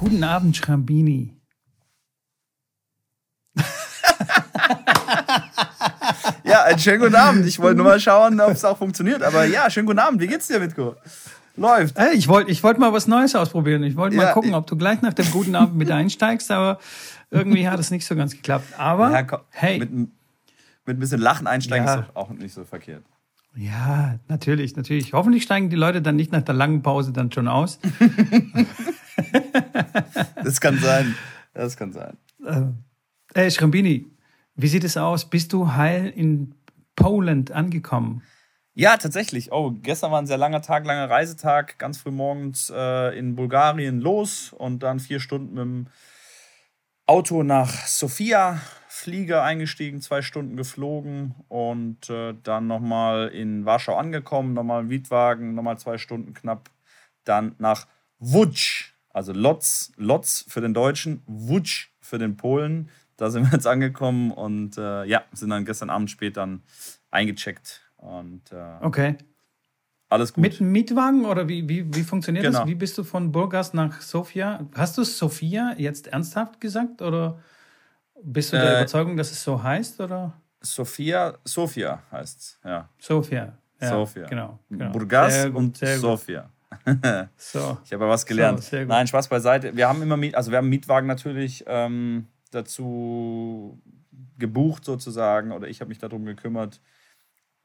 Guten Abend, Schrambini. ja, einen schönen guten Abend. Ich wollte nur mal schauen, ob es auch funktioniert. Aber ja, schönen guten Abend. Wie geht's dir, Mitko? Läuft. Hey, ich wollte ich wollt mal was Neues ausprobieren. Ich wollte ja, mal gucken, ob du gleich nach dem guten Abend mit einsteigst, aber irgendwie hat es nicht so ganz geklappt. Aber ja, komm, hey. Mit, mit ein bisschen Lachen einsteigen ja. ist auch nicht so verkehrt. Ja, natürlich, natürlich. Hoffentlich steigen die Leute dann nicht nach der langen Pause dann schon aus. das kann sein. Das kann sein. Äh, hey, Schrambini, wie sieht es aus? Bist du heil in Poland angekommen? Ja, tatsächlich. Oh, gestern war ein sehr langer Tag, langer Reisetag. Ganz früh morgens äh, in Bulgarien los und dann vier Stunden mit dem Auto nach Sofia, Flieger eingestiegen, zwei Stunden geflogen und äh, dann nochmal in Warschau angekommen, nochmal im Mietwagen, nochmal zwei Stunden knapp. Dann nach Łódź, also Lotz, Lotz für den Deutschen, Łódź für den Polen. Da sind wir jetzt angekommen und äh, ja, sind dann gestern Abend spät dann eingecheckt. Und, äh, okay. Alles gut. Mit Mietwagen oder wie, wie, wie funktioniert genau. das? Wie bist du von Burgas nach Sofia? Hast du Sofia jetzt ernsthaft gesagt oder bist du der äh, Überzeugung, dass es so heißt? Oder? Sofia, Sofia heißt es, ja. Sofia. Ja, Sofia. Genau, genau. Burgas gut, und Sofia. so. Ich habe was gelernt. So, Nein, Spaß beiseite. Wir haben immer Miet, also wir haben Mietwagen natürlich ähm, dazu gebucht sozusagen oder ich habe mich darum gekümmert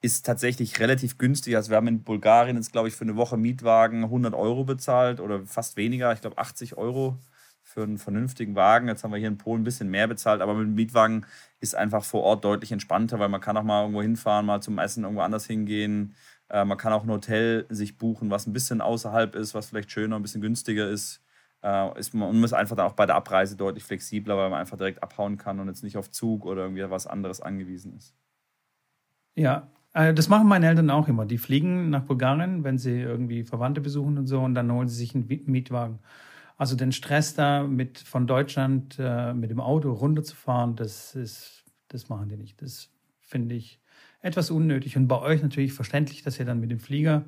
ist tatsächlich relativ günstig. Also wir haben in Bulgarien jetzt, glaube ich, für eine Woche Mietwagen 100 Euro bezahlt oder fast weniger. Ich glaube 80 Euro für einen vernünftigen Wagen. Jetzt haben wir hier in Polen ein bisschen mehr bezahlt, aber mit dem Mietwagen ist einfach vor Ort deutlich entspannter, weil man kann auch mal irgendwo hinfahren, mal zum Essen irgendwo anders hingehen. Äh, man kann auch ein Hotel sich buchen, was ein bisschen außerhalb ist, was vielleicht schöner, ein bisschen günstiger ist. Äh, ist man, man ist einfach dann auch bei der Abreise deutlich flexibler, weil man einfach direkt abhauen kann und jetzt nicht auf Zug oder irgendwie was anderes angewiesen ist. Ja, das machen meine Eltern auch immer. Die fliegen nach Bulgarien, wenn sie irgendwie Verwandte besuchen und so, und dann holen sie sich einen Mietwagen. Also den Stress da mit von Deutschland äh, mit dem Auto runterzufahren, das ist, das machen die nicht. Das finde ich etwas unnötig. Und bei euch natürlich verständlich, dass ihr dann mit dem Flieger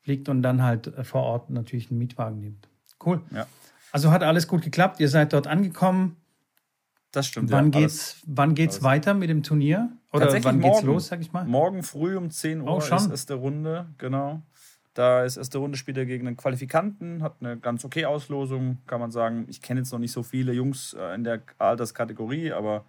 fliegt und dann halt äh, vor Ort natürlich einen Mietwagen nehmt. Cool. Ja. Also hat alles gut geklappt. Ihr seid dort angekommen. Das stimmt. Wann ja, geht's, alles, wann geht's alles. weiter mit dem Turnier? Oder wann morgen, geht's los, sag ich mal? Morgen früh um 10 Uhr oh, ist erste Runde, genau. Da ist erste Runde spielt er gegen einen Qualifikanten, hat eine ganz okay Auslosung, kann man sagen. Ich kenne jetzt noch nicht so viele Jungs äh, in der Alterskategorie, aber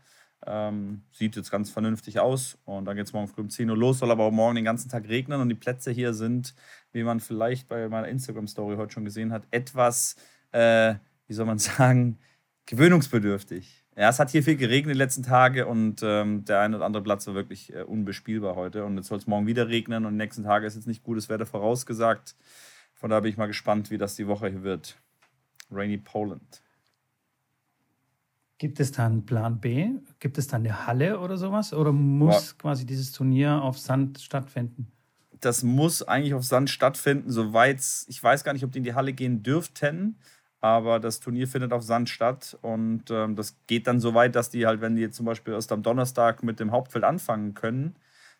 ähm, sieht jetzt ganz vernünftig aus. Und dann geht es morgen früh um 10 Uhr los, soll aber auch morgen den ganzen Tag regnen. Und die Plätze hier sind, wie man vielleicht bei meiner Instagram-Story heute schon gesehen hat, etwas, äh, wie soll man sagen, gewöhnungsbedürftig. Ja, es hat hier viel geregnet die letzten Tage und ähm, der eine oder andere Platz war wirklich äh, unbespielbar heute. Und jetzt soll es morgen wieder regnen und die nächsten Tage ist jetzt nicht gutes Wetter vorausgesagt. Von daher bin ich mal gespannt, wie das die Woche hier wird. Rainy Poland. Gibt es da einen Plan B? Gibt es da eine Halle oder sowas? Oder muss Boah. quasi dieses Turnier auf Sand stattfinden? Das muss eigentlich auf Sand stattfinden, soweit ich weiß gar nicht, ob die in die Halle gehen dürften. Aber das Turnier findet auf Sand statt und ähm, das geht dann so weit, dass die halt, wenn die jetzt zum Beispiel erst am Donnerstag mit dem Hauptfeld anfangen können,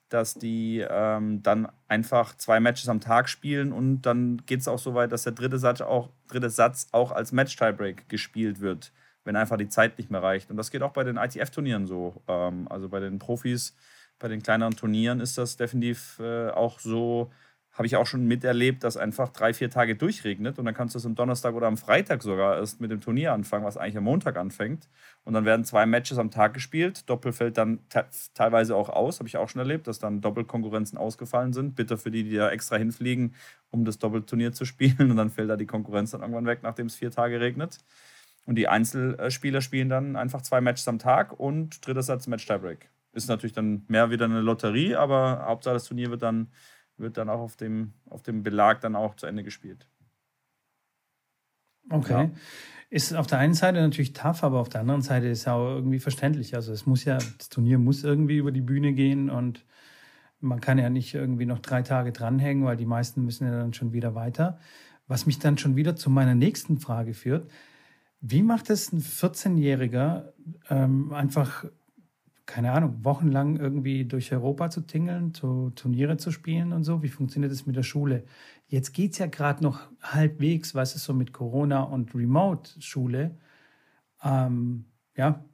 dass die ähm, dann einfach zwei Matches am Tag spielen und dann geht es auch so weit, dass der dritte Satz auch, dritte Satz auch als Match-Tiebreak gespielt wird, wenn einfach die Zeit nicht mehr reicht. Und das geht auch bei den ITF-Turnieren so. Ähm, also bei den Profis, bei den kleineren Turnieren ist das definitiv äh, auch so, habe ich auch schon miterlebt, dass einfach drei, vier Tage durchregnet und dann kannst du es am Donnerstag oder am Freitag sogar erst mit dem Turnier anfangen, was eigentlich am Montag anfängt. Und dann werden zwei Matches am Tag gespielt. Doppel fällt dann te teilweise auch aus, habe ich auch schon erlebt, dass dann Doppelkonkurrenzen ausgefallen sind. Bitter für die, die da extra hinfliegen, um das Doppelturnier zu spielen. Und dann fällt da die Konkurrenz dann irgendwann weg, nachdem es vier Tage regnet. Und die Einzelspieler spielen dann einfach zwei Matches am Tag und dritter Satz Match Tiebreak. Ist natürlich dann mehr wieder eine Lotterie, aber Hauptsache das Turnier wird dann wird dann auch auf dem, auf dem Belag dann auch zu Ende gespielt. Okay. Ja. Ist auf der einen Seite natürlich tough, aber auf der anderen Seite ist es auch irgendwie verständlich. Also es muss ja, das Turnier muss irgendwie über die Bühne gehen und man kann ja nicht irgendwie noch drei Tage dranhängen, weil die meisten müssen ja dann schon wieder weiter. Was mich dann schon wieder zu meiner nächsten Frage führt. Wie macht es ein 14-Jähriger ähm, einfach keine Ahnung, wochenlang irgendwie durch Europa zu tingeln, zu Turniere zu spielen und so. Wie funktioniert das mit der Schule? Jetzt geht es ja gerade noch halbwegs, was ist so mit Corona und Remote-Schule. Ähm, ja.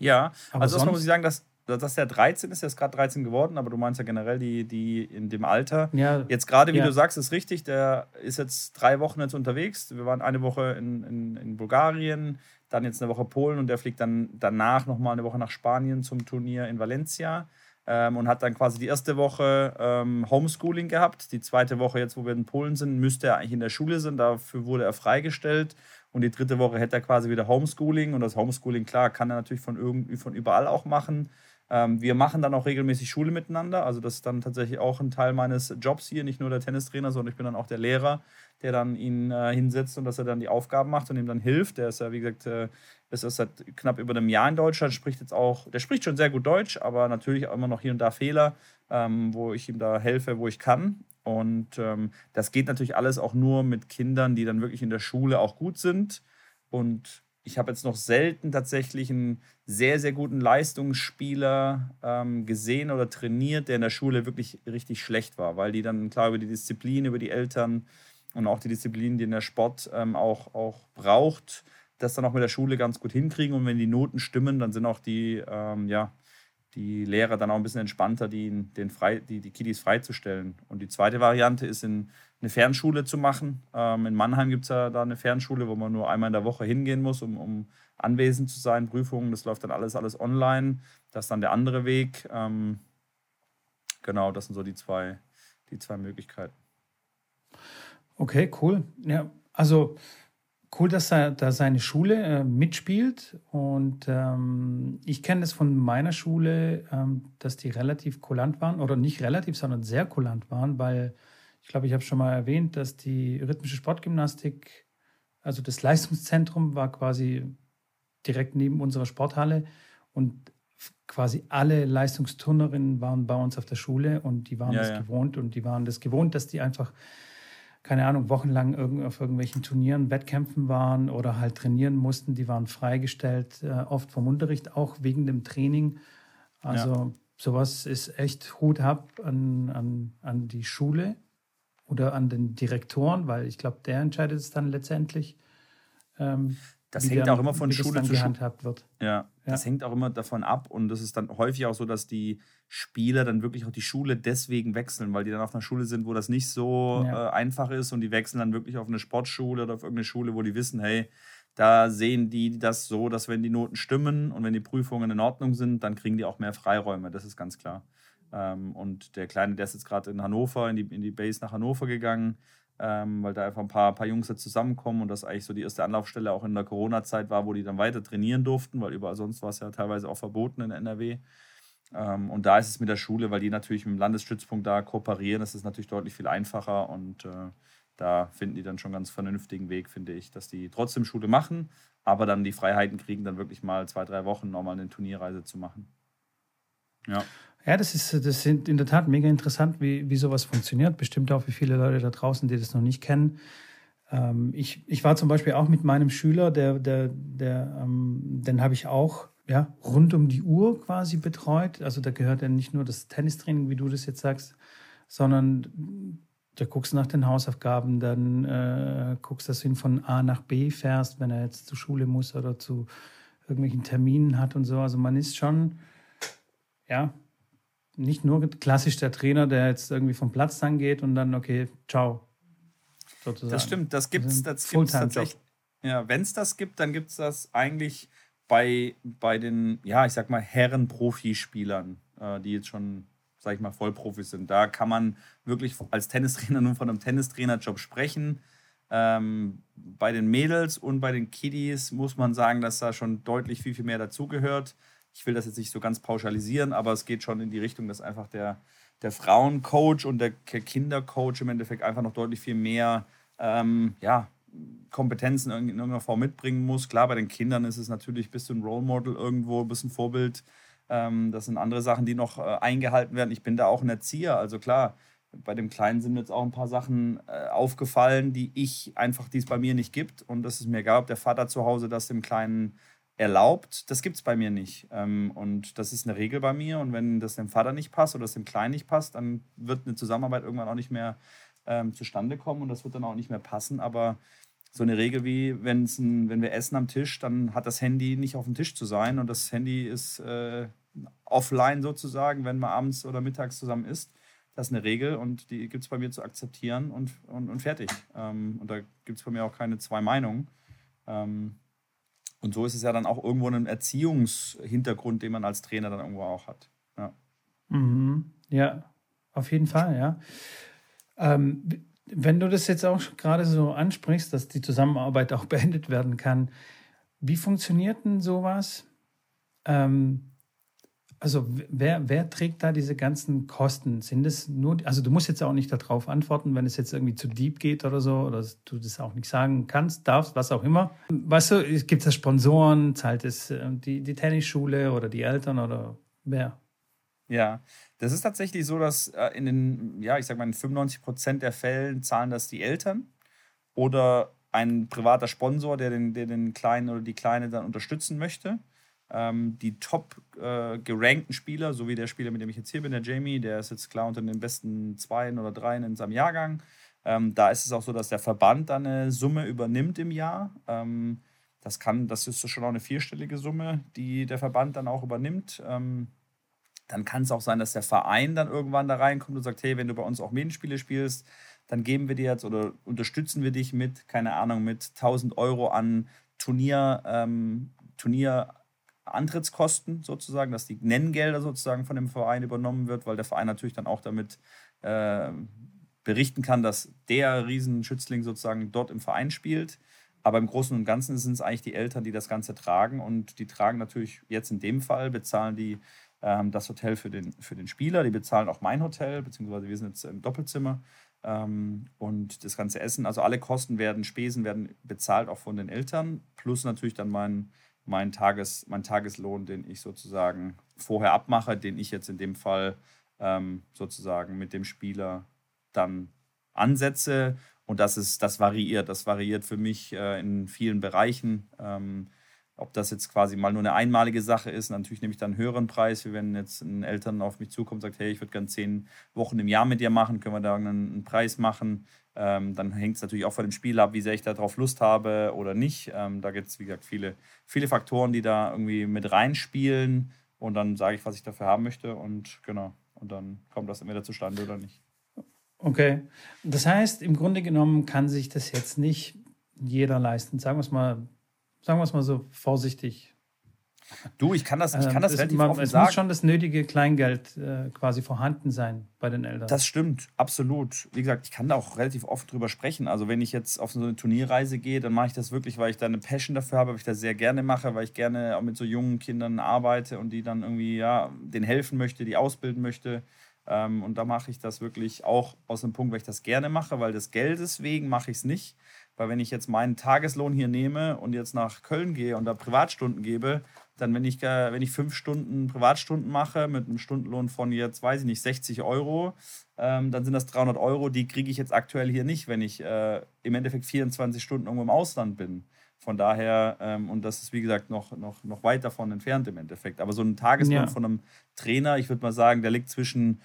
Ja, aber also erstmal muss ich sagen, dass, dass der 13 ist, der ist gerade 13 geworden, aber du meinst ja generell die, die in dem Alter. Ja, jetzt gerade, wie ja. du sagst, ist richtig, der ist jetzt drei Wochen jetzt unterwegs. Wir waren eine Woche in, in, in Bulgarien, dann jetzt eine Woche Polen und der fliegt dann danach nochmal eine Woche nach Spanien zum Turnier in Valencia ähm, und hat dann quasi die erste Woche ähm, Homeschooling gehabt. Die zweite Woche, jetzt wo wir in Polen sind, müsste er eigentlich in der Schule sein. Dafür wurde er freigestellt. Und die dritte Woche hätte er quasi wieder Homeschooling. Und das Homeschooling, klar, kann er natürlich von, irgendwie, von überall auch machen. Ähm, wir machen dann auch regelmäßig Schule miteinander. Also das ist dann tatsächlich auch ein Teil meines Jobs hier. Nicht nur der Tennistrainer, sondern ich bin dann auch der Lehrer, der dann ihn äh, hinsetzt und dass er dann die Aufgaben macht und ihm dann hilft. Der ist ja, wie gesagt, äh, ist erst seit knapp über einem Jahr in Deutschland, spricht jetzt auch, der spricht schon sehr gut Deutsch, aber natürlich auch immer noch hier und da Fehler, ähm, wo ich ihm da helfe, wo ich kann. Und ähm, das geht natürlich alles auch nur mit Kindern, die dann wirklich in der Schule auch gut sind. Und ich habe jetzt noch selten tatsächlich einen sehr, sehr guten Leistungsspieler ähm, gesehen oder trainiert, der in der Schule wirklich richtig schlecht war, weil die dann klar über die Disziplin, über die Eltern und auch die Disziplin, die in der Sport ähm, auch, auch braucht, das dann auch mit der Schule ganz gut hinkriegen. Und wenn die Noten stimmen, dann sind auch die, ähm, ja, die Lehrer dann auch ein bisschen entspannter, die, den frei, die, die Kiddies freizustellen. Und die zweite Variante ist, in eine Fernschule zu machen. Ähm, in Mannheim gibt es ja da eine Fernschule, wo man nur einmal in der Woche hingehen muss, um, um anwesend zu sein, Prüfungen. Das läuft dann alles, alles online. Das ist dann der andere Weg. Ähm, genau, das sind so die zwei, die zwei Möglichkeiten. Okay, cool. Ja, also cool, dass er da seine Schule äh, mitspielt. Und ähm, ich kenne das von meiner Schule, ähm, dass die relativ kulant waren. Oder nicht relativ, sondern sehr kulant waren, weil ich glaube, ich habe schon mal erwähnt, dass die rhythmische Sportgymnastik, also das Leistungszentrum war quasi direkt neben unserer Sporthalle. Und quasi alle Leistungsturnerinnen waren bei uns auf der Schule und die waren ja, das ja. gewohnt und die waren das gewohnt, dass die einfach keine Ahnung, wochenlang auf irgendwelchen Turnieren, Wettkämpfen waren oder halt trainieren mussten. Die waren freigestellt, äh, oft vom Unterricht, auch wegen dem Training. Also ja. sowas ist echt Hut ab an, an, an die Schule oder an den Direktoren, weil ich glaube, der entscheidet es dann letztendlich. Ähm, das hängt auch immer von Schule zu Schule wird. Ja, ja, das hängt auch immer davon ab und das ist dann häufig auch so, dass die Spieler dann wirklich auch die Schule deswegen wechseln, weil die dann auf einer Schule sind, wo das nicht so ja. äh, einfach ist und die wechseln dann wirklich auf eine Sportschule oder auf irgendeine Schule, wo die wissen, hey, da sehen die das so, dass wenn die Noten stimmen und wenn die Prüfungen in Ordnung sind, dann kriegen die auch mehr Freiräume, das ist ganz klar. Ähm, und der Kleine, der ist jetzt gerade in Hannover, in die, in die Base nach Hannover gegangen, ähm, weil da einfach ein paar, paar Jungs jetzt zusammenkommen und das eigentlich so die erste Anlaufstelle auch in der Corona-Zeit war, wo die dann weiter trainieren durften, weil überall sonst war es ja teilweise auch verboten in NRW. Ähm, und da ist es mit der Schule, weil die natürlich mit dem Landesstützpunkt da kooperieren, das ist natürlich deutlich viel einfacher und äh, da finden die dann schon ganz vernünftigen Weg, finde ich, dass die trotzdem Schule machen, aber dann die Freiheiten kriegen, dann wirklich mal zwei, drei Wochen nochmal eine Turnierreise zu machen. Ja. Ja, das ist, das ist in der Tat mega interessant, wie, wie sowas funktioniert. Bestimmt auch für viele Leute da draußen, die das noch nicht kennen. Ähm, ich, ich war zum Beispiel auch mit meinem Schüler, der, der, der, ähm, den habe ich auch ja, rund um die Uhr quasi betreut. Also da gehört ja nicht nur das Tennistraining, wie du das jetzt sagst, sondern da guckst nach den Hausaufgaben, dann äh, guckst, dass du ihn von A nach B fährst, wenn er jetzt zur Schule muss oder zu irgendwelchen Terminen hat und so. Also man ist schon, ja, nicht nur klassisch der Trainer, der jetzt irgendwie vom Platz dann geht und dann, okay, ciao. Sozusagen. Das stimmt, das gibt es tatsächlich. Ja, wenn es das gibt, dann gibt es das eigentlich bei, bei den, ja, ich sag mal, Herren-Profispielern, äh, die jetzt schon, sag ich mal, Vollprofis sind. Da kann man wirklich als Tennistrainer nur von einem Tennistrainerjob sprechen. Ähm, bei den Mädels und bei den Kiddies muss man sagen, dass da schon deutlich viel, viel mehr dazugehört ich will das jetzt nicht so ganz pauschalisieren, aber es geht schon in die Richtung, dass einfach der, der Frauencoach und der Kindercoach im Endeffekt einfach noch deutlich viel mehr ähm, ja, Kompetenzen in irgendeiner Form mitbringen muss. Klar, bei den Kindern ist es natürlich, bist du ein Role Model irgendwo, bist ein Vorbild. Ähm, das sind andere Sachen, die noch äh, eingehalten werden. Ich bin da auch ein Erzieher, also klar, bei dem Kleinen sind mir jetzt auch ein paar Sachen äh, aufgefallen, die ich einfach, die es bei mir nicht gibt. Und das ist mir egal, ob der Vater zu Hause das dem Kleinen erlaubt, das gibt es bei mir nicht. Ähm, und das ist eine Regel bei mir. Und wenn das dem Vater nicht passt oder das dem Kleinen nicht passt, dann wird eine Zusammenarbeit irgendwann auch nicht mehr ähm, zustande kommen und das wird dann auch nicht mehr passen. Aber so eine Regel wie, ein, wenn wir essen am Tisch, dann hat das Handy nicht auf dem Tisch zu sein und das Handy ist äh, offline sozusagen, wenn man abends oder mittags zusammen isst. Das ist eine Regel und die gibt es bei mir zu akzeptieren und, und, und fertig. Ähm, und da gibt es bei mir auch keine zwei Meinungen. Ähm, und so ist es ja dann auch irgendwo ein Erziehungshintergrund, den man als Trainer dann irgendwo auch hat. Ja, mhm. ja auf jeden Fall, ja. Ähm, wenn du das jetzt auch gerade so ansprichst, dass die Zusammenarbeit auch beendet werden kann, wie funktioniert denn sowas? Ähm, also wer, wer trägt da diese ganzen Kosten? Sind es nur, also du musst jetzt auch nicht darauf antworten, wenn es jetzt irgendwie zu deep geht oder so, oder du das auch nicht sagen kannst, darfst, was auch immer. Weißt du, gibt es Sponsoren, zahlt es äh, die, die Tennisschule oder die Eltern oder wer? Ja, das ist tatsächlich so, dass äh, in den, ja, ich sag mal, in 95 Prozent der Fällen zahlen das die Eltern oder ein privater Sponsor, der den, der den Kleinen oder die Kleine dann unterstützen möchte. Ähm, die top äh, gerankten Spieler, so wie der Spieler, mit dem ich jetzt hier bin, der Jamie, der ist jetzt klar unter den besten Zweien oder Dreien in seinem Jahrgang. Ähm, da ist es auch so, dass der Verband dann eine Summe übernimmt im Jahr. Ähm, das kann, das ist schon auch eine vierstellige Summe, die der Verband dann auch übernimmt. Ähm, dann kann es auch sein, dass der Verein dann irgendwann da reinkommt und sagt, hey, wenn du bei uns auch Medienspiele spielst, dann geben wir dir jetzt oder unterstützen wir dich mit, keine Ahnung, mit 1000 Euro an Turnier, ähm, Turnier Antrittskosten sozusagen, dass die Nenngelder sozusagen von dem Verein übernommen wird, weil der Verein natürlich dann auch damit äh, berichten kann, dass der Riesenschützling sozusagen dort im Verein spielt. Aber im Großen und Ganzen sind es eigentlich die Eltern, die das Ganze tragen. Und die tragen natürlich jetzt in dem Fall, bezahlen die ähm, das Hotel für den, für den Spieler, die bezahlen auch mein Hotel, beziehungsweise wir sind jetzt im Doppelzimmer ähm, und das ganze Essen, also alle Kosten werden, Spesen werden bezahlt auch von den Eltern, plus natürlich dann mein mein, Tages, mein Tageslohn, den ich sozusagen vorher abmache, den ich jetzt in dem Fall ähm, sozusagen mit dem Spieler dann ansetze. Und das ist, das variiert. Das variiert für mich äh, in vielen Bereichen. Ähm, ob das jetzt quasi mal nur eine einmalige Sache ist, natürlich nehme ich dann einen höheren Preis, wie wenn jetzt ein Eltern auf mich zukommt und sagt, hey, ich würde gerne zehn Wochen im Jahr mit dir machen, können wir da einen, einen Preis machen. Ähm, dann hängt es natürlich auch von dem Spiel ab, wie sehr ich darauf Lust habe oder nicht. Ähm, da gibt es, wie gesagt, viele, viele Faktoren, die da irgendwie mit reinspielen. Und dann sage ich, was ich dafür haben möchte. Und genau, und dann kommt das entweder zustande oder nicht. Okay. Das heißt, im Grunde genommen kann sich das jetzt nicht jeder leisten. Sagen wir es mal, sagen wir es mal so vorsichtig. Du, ich kann das, ich kann das ähm, relativ man, offen es sagen. Es muss schon das nötige Kleingeld äh, quasi vorhanden sein bei den Eltern. Das stimmt, absolut. Wie gesagt, ich kann da auch relativ oft drüber sprechen. Also wenn ich jetzt auf so eine Turnierreise gehe, dann mache ich das wirklich, weil ich da eine Passion dafür habe, weil ich das sehr gerne mache, weil ich gerne auch mit so jungen Kindern arbeite und die dann irgendwie, ja, denen helfen möchte, die ausbilden möchte. Ähm, und da mache ich das wirklich auch aus dem Punkt, weil ich das gerne mache, weil des Geldes wegen mache ich es nicht. Weil wenn ich jetzt meinen Tageslohn hier nehme und jetzt nach Köln gehe und da Privatstunden gebe, dann, wenn ich, wenn ich fünf Stunden Privatstunden mache mit einem Stundenlohn von jetzt, weiß ich nicht, 60 Euro, ähm, dann sind das 300 Euro, die kriege ich jetzt aktuell hier nicht, wenn ich äh, im Endeffekt 24 Stunden irgendwo im Ausland bin. Von daher, ähm, und das ist wie gesagt noch, noch, noch weit davon entfernt im Endeffekt. Aber so ein Tageslohn ja. von einem Trainer, ich würde mal sagen, der liegt zwischen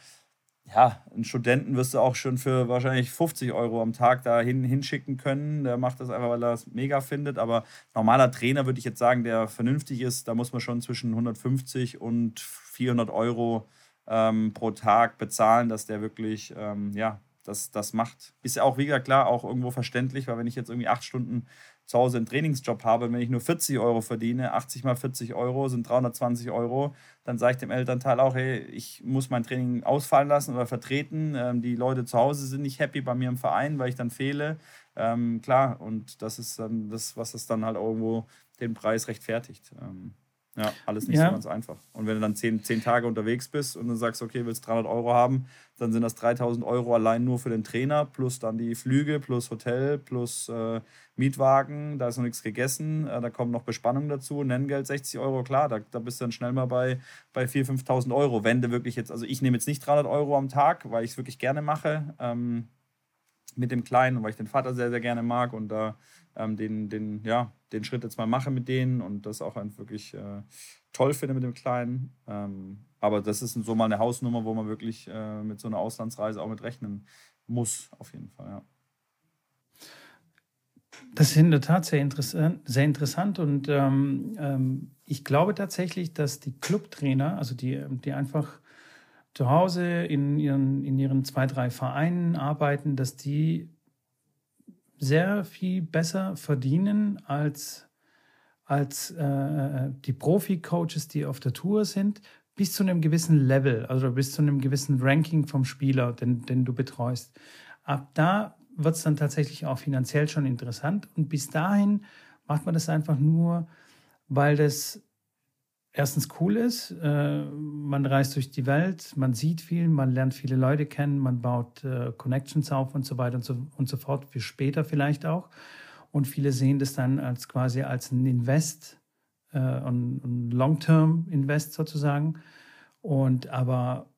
ja, einen Studenten wirst du auch schon für wahrscheinlich 50 Euro am Tag da hin, hinschicken können. Der macht das einfach, weil er es mega findet. Aber normaler Trainer würde ich jetzt sagen, der vernünftig ist, da muss man schon zwischen 150 und 400 Euro ähm, pro Tag bezahlen, dass der wirklich, ähm, ja, das, das macht. Ist ja auch, wie gesagt, klar, auch irgendwo verständlich, weil wenn ich jetzt irgendwie acht Stunden zu Hause einen Trainingsjob habe, wenn ich nur 40 Euro verdiene, 80 mal 40 Euro sind 320 Euro, dann sage ich dem Elternteil auch, hey, ich muss mein Training ausfallen lassen oder vertreten. Ähm, die Leute zu Hause sind nicht happy bei mir im Verein, weil ich dann fehle. Ähm, klar, und das ist dann das, was es dann halt irgendwo den Preis rechtfertigt. Ähm, ja, alles nicht ja. so ganz einfach. Und wenn du dann zehn, zehn Tage unterwegs bist und dann sagst, okay, willst 300 Euro haben, dann sind das 3000 Euro allein nur für den Trainer, plus dann die Flüge, plus Hotel, plus äh, Mietwagen, da ist noch nichts gegessen, äh, da kommt noch Bespannung dazu, Nenngeld 60 Euro, klar, da, da bist du dann schnell mal bei, bei 4.000, 5.000 Euro. Wenn du wirklich jetzt, also ich nehme jetzt nicht 300 Euro am Tag, weil ich es wirklich gerne mache. Ähm, mit dem Kleinen, weil ich den Vater sehr, sehr gerne mag und da ähm, den, den, ja, den Schritt jetzt mal mache mit denen und das auch wirklich äh, toll finde mit dem Kleinen. Ähm, aber das ist so mal eine Hausnummer, wo man wirklich äh, mit so einer Auslandsreise auch mit rechnen muss, auf jeden Fall, ja. Das ist in der Tat sehr interessant, sehr interessant und ähm, ähm, ich glaube tatsächlich, dass die Clubtrainer, also die, die einfach zu Hause in ihren, in ihren zwei, drei Vereinen arbeiten, dass die sehr viel besser verdienen als, als äh, die Profi-Coaches, die auf der Tour sind, bis zu einem gewissen Level, also bis zu einem gewissen Ranking vom Spieler, den, den du betreust. Ab da wird es dann tatsächlich auch finanziell schon interessant. Und bis dahin macht man das einfach nur, weil das erstens cool ist. Äh, man reist durch die Welt, man sieht viel, man lernt viele Leute kennen, man baut äh, Connections auf und so weiter und so, und so fort, für später vielleicht auch. Und viele sehen das dann als quasi als ein Invest, äh, ein, ein Long-Term-Invest sozusagen. Und aber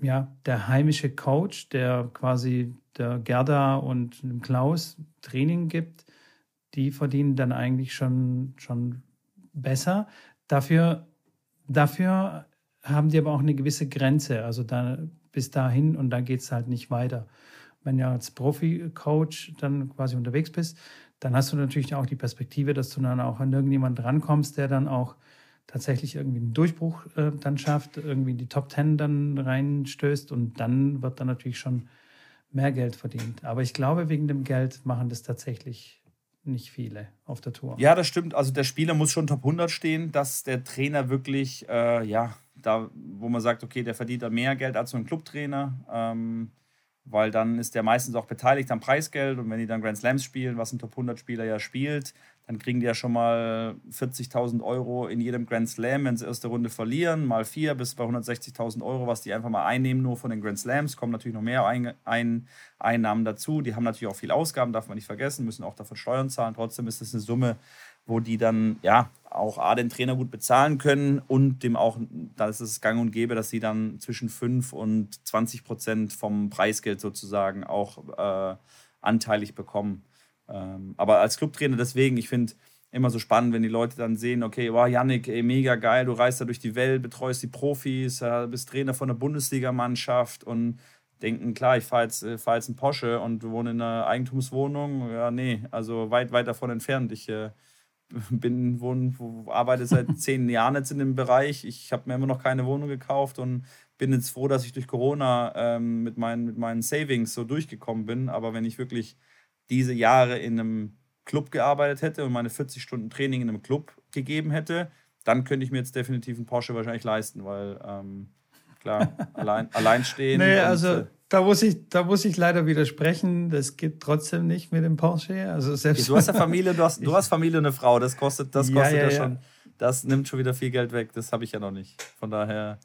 ja, der heimische Coach, der quasi der Gerda und dem Klaus Training gibt, die verdienen dann eigentlich schon, schon besser. Dafür Dafür haben die aber auch eine gewisse Grenze, also da, bis dahin und dann geht es halt nicht weiter. Wenn du als Profi-Coach dann quasi unterwegs bist, dann hast du natürlich auch die Perspektive, dass du dann auch an irgendjemanden rankommst, der dann auch tatsächlich irgendwie einen Durchbruch äh, dann schafft, irgendwie in die Top Ten dann reinstößt und dann wird dann natürlich schon mehr Geld verdient. Aber ich glaube, wegen dem Geld machen das tatsächlich nicht viele auf der Tour. Ja, das stimmt. Also der Spieler muss schon Top 100 stehen, dass der Trainer wirklich, äh, ja, da, wo man sagt, okay, der verdient da mehr Geld als so ein Clubtrainer. Ähm, weil dann ist der meistens auch beteiligt am Preisgeld und wenn die dann Grand Slams spielen, was ein Top 100 Spieler ja spielt, dann kriegen die ja schon mal 40.000 Euro in jedem Grand Slam, wenn sie erste Runde verlieren, mal vier bis bei 160.000 Euro, was die einfach mal einnehmen, nur von den Grand Slams. Kommen natürlich noch mehr ein, ein, Einnahmen dazu. Die haben natürlich auch viel Ausgaben, darf man nicht vergessen, müssen auch davon Steuern zahlen. Trotzdem ist das eine Summe, wo die dann ja auch A, den Trainer gut bezahlen können und dem auch, da ist es gang und gäbe, dass sie dann zwischen 5 und 20 Prozent vom Preisgeld sozusagen auch äh, anteilig bekommen. Ähm, aber als Clubtrainer deswegen, ich finde immer so spannend, wenn die Leute dann sehen, okay, wow, Yannick, ey, mega geil, du reist da durch die Welt, betreust die Profis, bist Trainer von der Bundesligamannschaft und denken, klar, ich fahre jetzt, äh, fahr jetzt einen Porsche und wohne in einer Eigentumswohnung. Ja, nee, also weit, weit davon entfernt. Ich äh, bin, wohn, arbeite seit zehn Jahren jetzt in dem Bereich. Ich habe mir immer noch keine Wohnung gekauft und bin jetzt froh, dass ich durch Corona ähm, mit, meinen, mit meinen Savings so durchgekommen bin. Aber wenn ich wirklich diese Jahre in einem Club gearbeitet hätte und meine 40 Stunden Training in einem Club gegeben hätte, dann könnte ich mir jetzt definitiv einen Porsche wahrscheinlich leisten, weil ähm, klar, allein, allein stehen. Nee, also äh, da muss, ich, da muss ich leider widersprechen. Das geht trotzdem nicht mit dem Porsche. Also selbst du hast ja Familie, du hast, du hast Familie und eine Frau. Das kostet, das kostet ja, ja, ja schon, das nimmt schon wieder viel Geld weg. Das habe ich ja noch nicht. Von daher,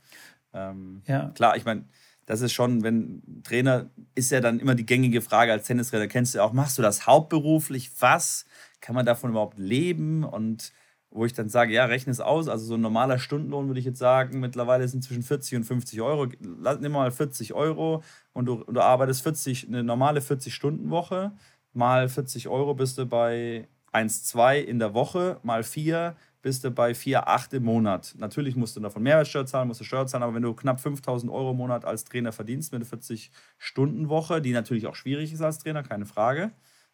ähm, ja. klar, ich meine, das ist schon, wenn Trainer ist ja dann immer die gängige Frage als Tennistrainer, kennst du auch, machst du das hauptberuflich? Was? Kann man davon überhaupt leben? Und wo ich dann sage, ja, rechne es aus. Also so ein normaler Stundenlohn würde ich jetzt sagen, mittlerweile sind zwischen 40 und 50 Euro. Nimm mal 40 Euro und du, du arbeitest 40, eine normale 40-Stunden-Woche. Mal 40 Euro bist du bei 1,2 in der Woche, mal 4 bist du bei 4,8 im Monat. Natürlich musst du davon Mehrwertsteuer zahlen, musst du Steuer zahlen, aber wenn du knapp 5000 Euro im Monat als Trainer verdienst mit einer 40-Stunden-Woche, die natürlich auch schwierig ist als Trainer, keine Frage,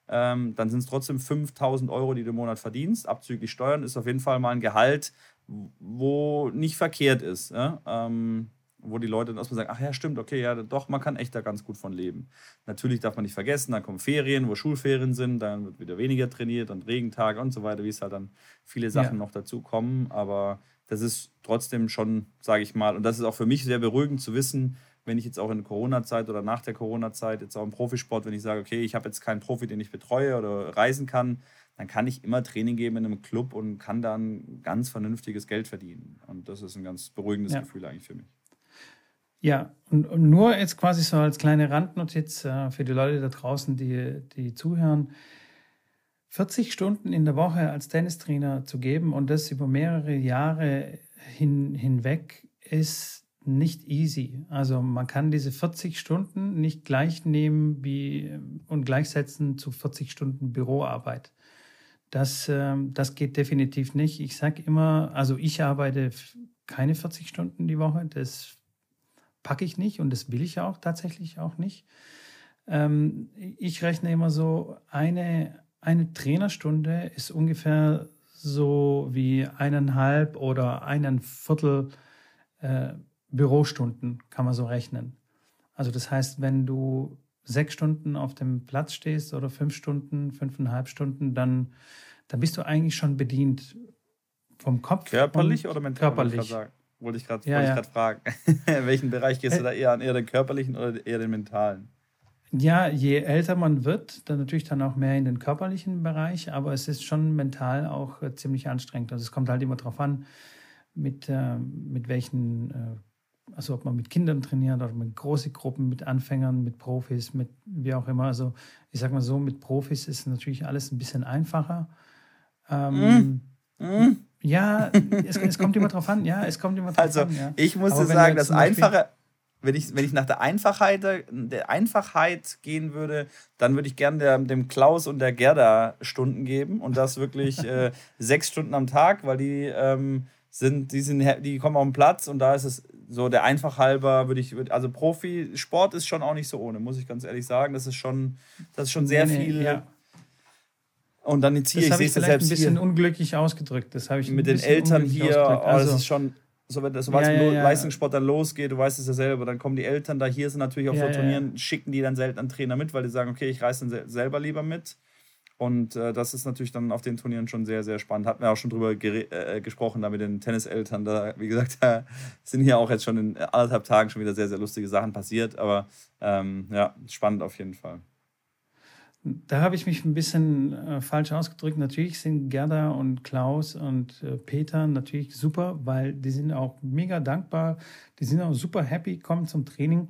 ähm, dann sind es trotzdem 5000 Euro, die du im Monat verdienst. Abzüglich Steuern ist auf jeden Fall mal ein Gehalt, wo nicht verkehrt ist. Ja? Ähm, wo die Leute dann erstmal sagen, ach ja, stimmt, okay, ja, doch, man kann echt da ganz gut von leben. Natürlich darf man nicht vergessen, dann kommen Ferien, wo Schulferien sind, dann wird wieder weniger trainiert und Regentage und so weiter, wie es halt dann viele Sachen ja. noch dazu kommen. Aber das ist trotzdem schon, sage ich mal, und das ist auch für mich sehr beruhigend zu wissen, wenn ich jetzt auch in der Corona-Zeit oder nach der Corona-Zeit, jetzt auch im Profisport, wenn ich sage, okay, ich habe jetzt keinen Profi, den ich betreue oder reisen kann, dann kann ich immer Training geben in einem Club und kann dann ganz vernünftiges Geld verdienen. Und das ist ein ganz beruhigendes ja. Gefühl eigentlich für mich. Ja, und, und, nur jetzt quasi so als kleine Randnotiz äh, für die Leute da draußen, die, die zuhören. 40 Stunden in der Woche als Tennistrainer zu geben und das über mehrere Jahre hin, hinweg ist nicht easy. Also man kann diese 40 Stunden nicht gleich nehmen wie, und gleichsetzen zu 40 Stunden Büroarbeit. Das, äh, das geht definitiv nicht. Ich sage immer, also ich arbeite keine 40 Stunden die Woche. Das packe ich nicht und das will ich auch tatsächlich auch nicht. Ähm, ich rechne immer so, eine, eine Trainerstunde ist ungefähr so wie eineinhalb oder einen Viertel äh, Bürostunden, kann man so rechnen. Also das heißt, wenn du sechs Stunden auf dem Platz stehst oder fünf Stunden, fünfeinhalb Stunden, dann, dann bist du eigentlich schon bedient vom Kopf. Körperlich oder mental? Körperlich. Wollte ich gerade ja, ja. fragen. Welchen Bereich gehst du da eher an? Eher den körperlichen oder eher den mentalen? Ja, je älter man wird, dann natürlich dann auch mehr in den körperlichen Bereich, aber es ist schon mental auch äh, ziemlich anstrengend. Also es kommt halt immer darauf an, mit, äh, mit welchen, äh, also ob man mit Kindern trainiert oder mit großen Gruppen, mit Anfängern, mit Profis, mit wie auch immer. Also ich sag mal so, mit Profis ist natürlich alles ein bisschen einfacher. Ähm, mm. Mm. Ja, es, es, kommt immer drauf an. Ja, es kommt immer drauf also, an. Also, ja. ich muss dir sagen, das Einfache, wenn ich, wenn ich nach der Einfachheit, der Einfachheit gehen würde, dann würde ich gerne dem Klaus und der Gerda Stunden geben und das wirklich äh, sechs Stunden am Tag, weil die ähm, sind, die sind, die kommen auf den Platz und da ist es so der einfach halber, würde ich, also Profisport ist schon auch nicht so ohne, muss ich ganz ehrlich sagen. Das ist schon, das ist schon sehr nee, viel. Ja. Und dann ziehe ich, sehe es selbst ein bisschen hier. unglücklich ausgedrückt. Das habe ich mit den Eltern hier. Oh, also, das ist schon so wenn das sobald ja, ja, ja. Leistungssport dann losgeht, du weißt es ja selber, dann kommen die Eltern da hier sind natürlich auf so Turnieren, schicken die dann selten einen Trainer mit, weil die sagen, okay, ich reise dann selber lieber mit. Und äh, das ist natürlich dann auf den Turnieren schon sehr, sehr spannend. Hatten wir auch schon drüber äh, gesprochen, da mit den Tenniseltern. Da, wie gesagt, da sind hier auch jetzt schon in anderthalb Tagen schon wieder sehr, sehr lustige Sachen passiert. Aber ähm, ja, spannend auf jeden Fall. Da habe ich mich ein bisschen äh, falsch ausgedrückt. Natürlich sind Gerda und Klaus und äh, Peter natürlich super, weil die sind auch mega dankbar. Die sind auch super happy, kommen zum Training,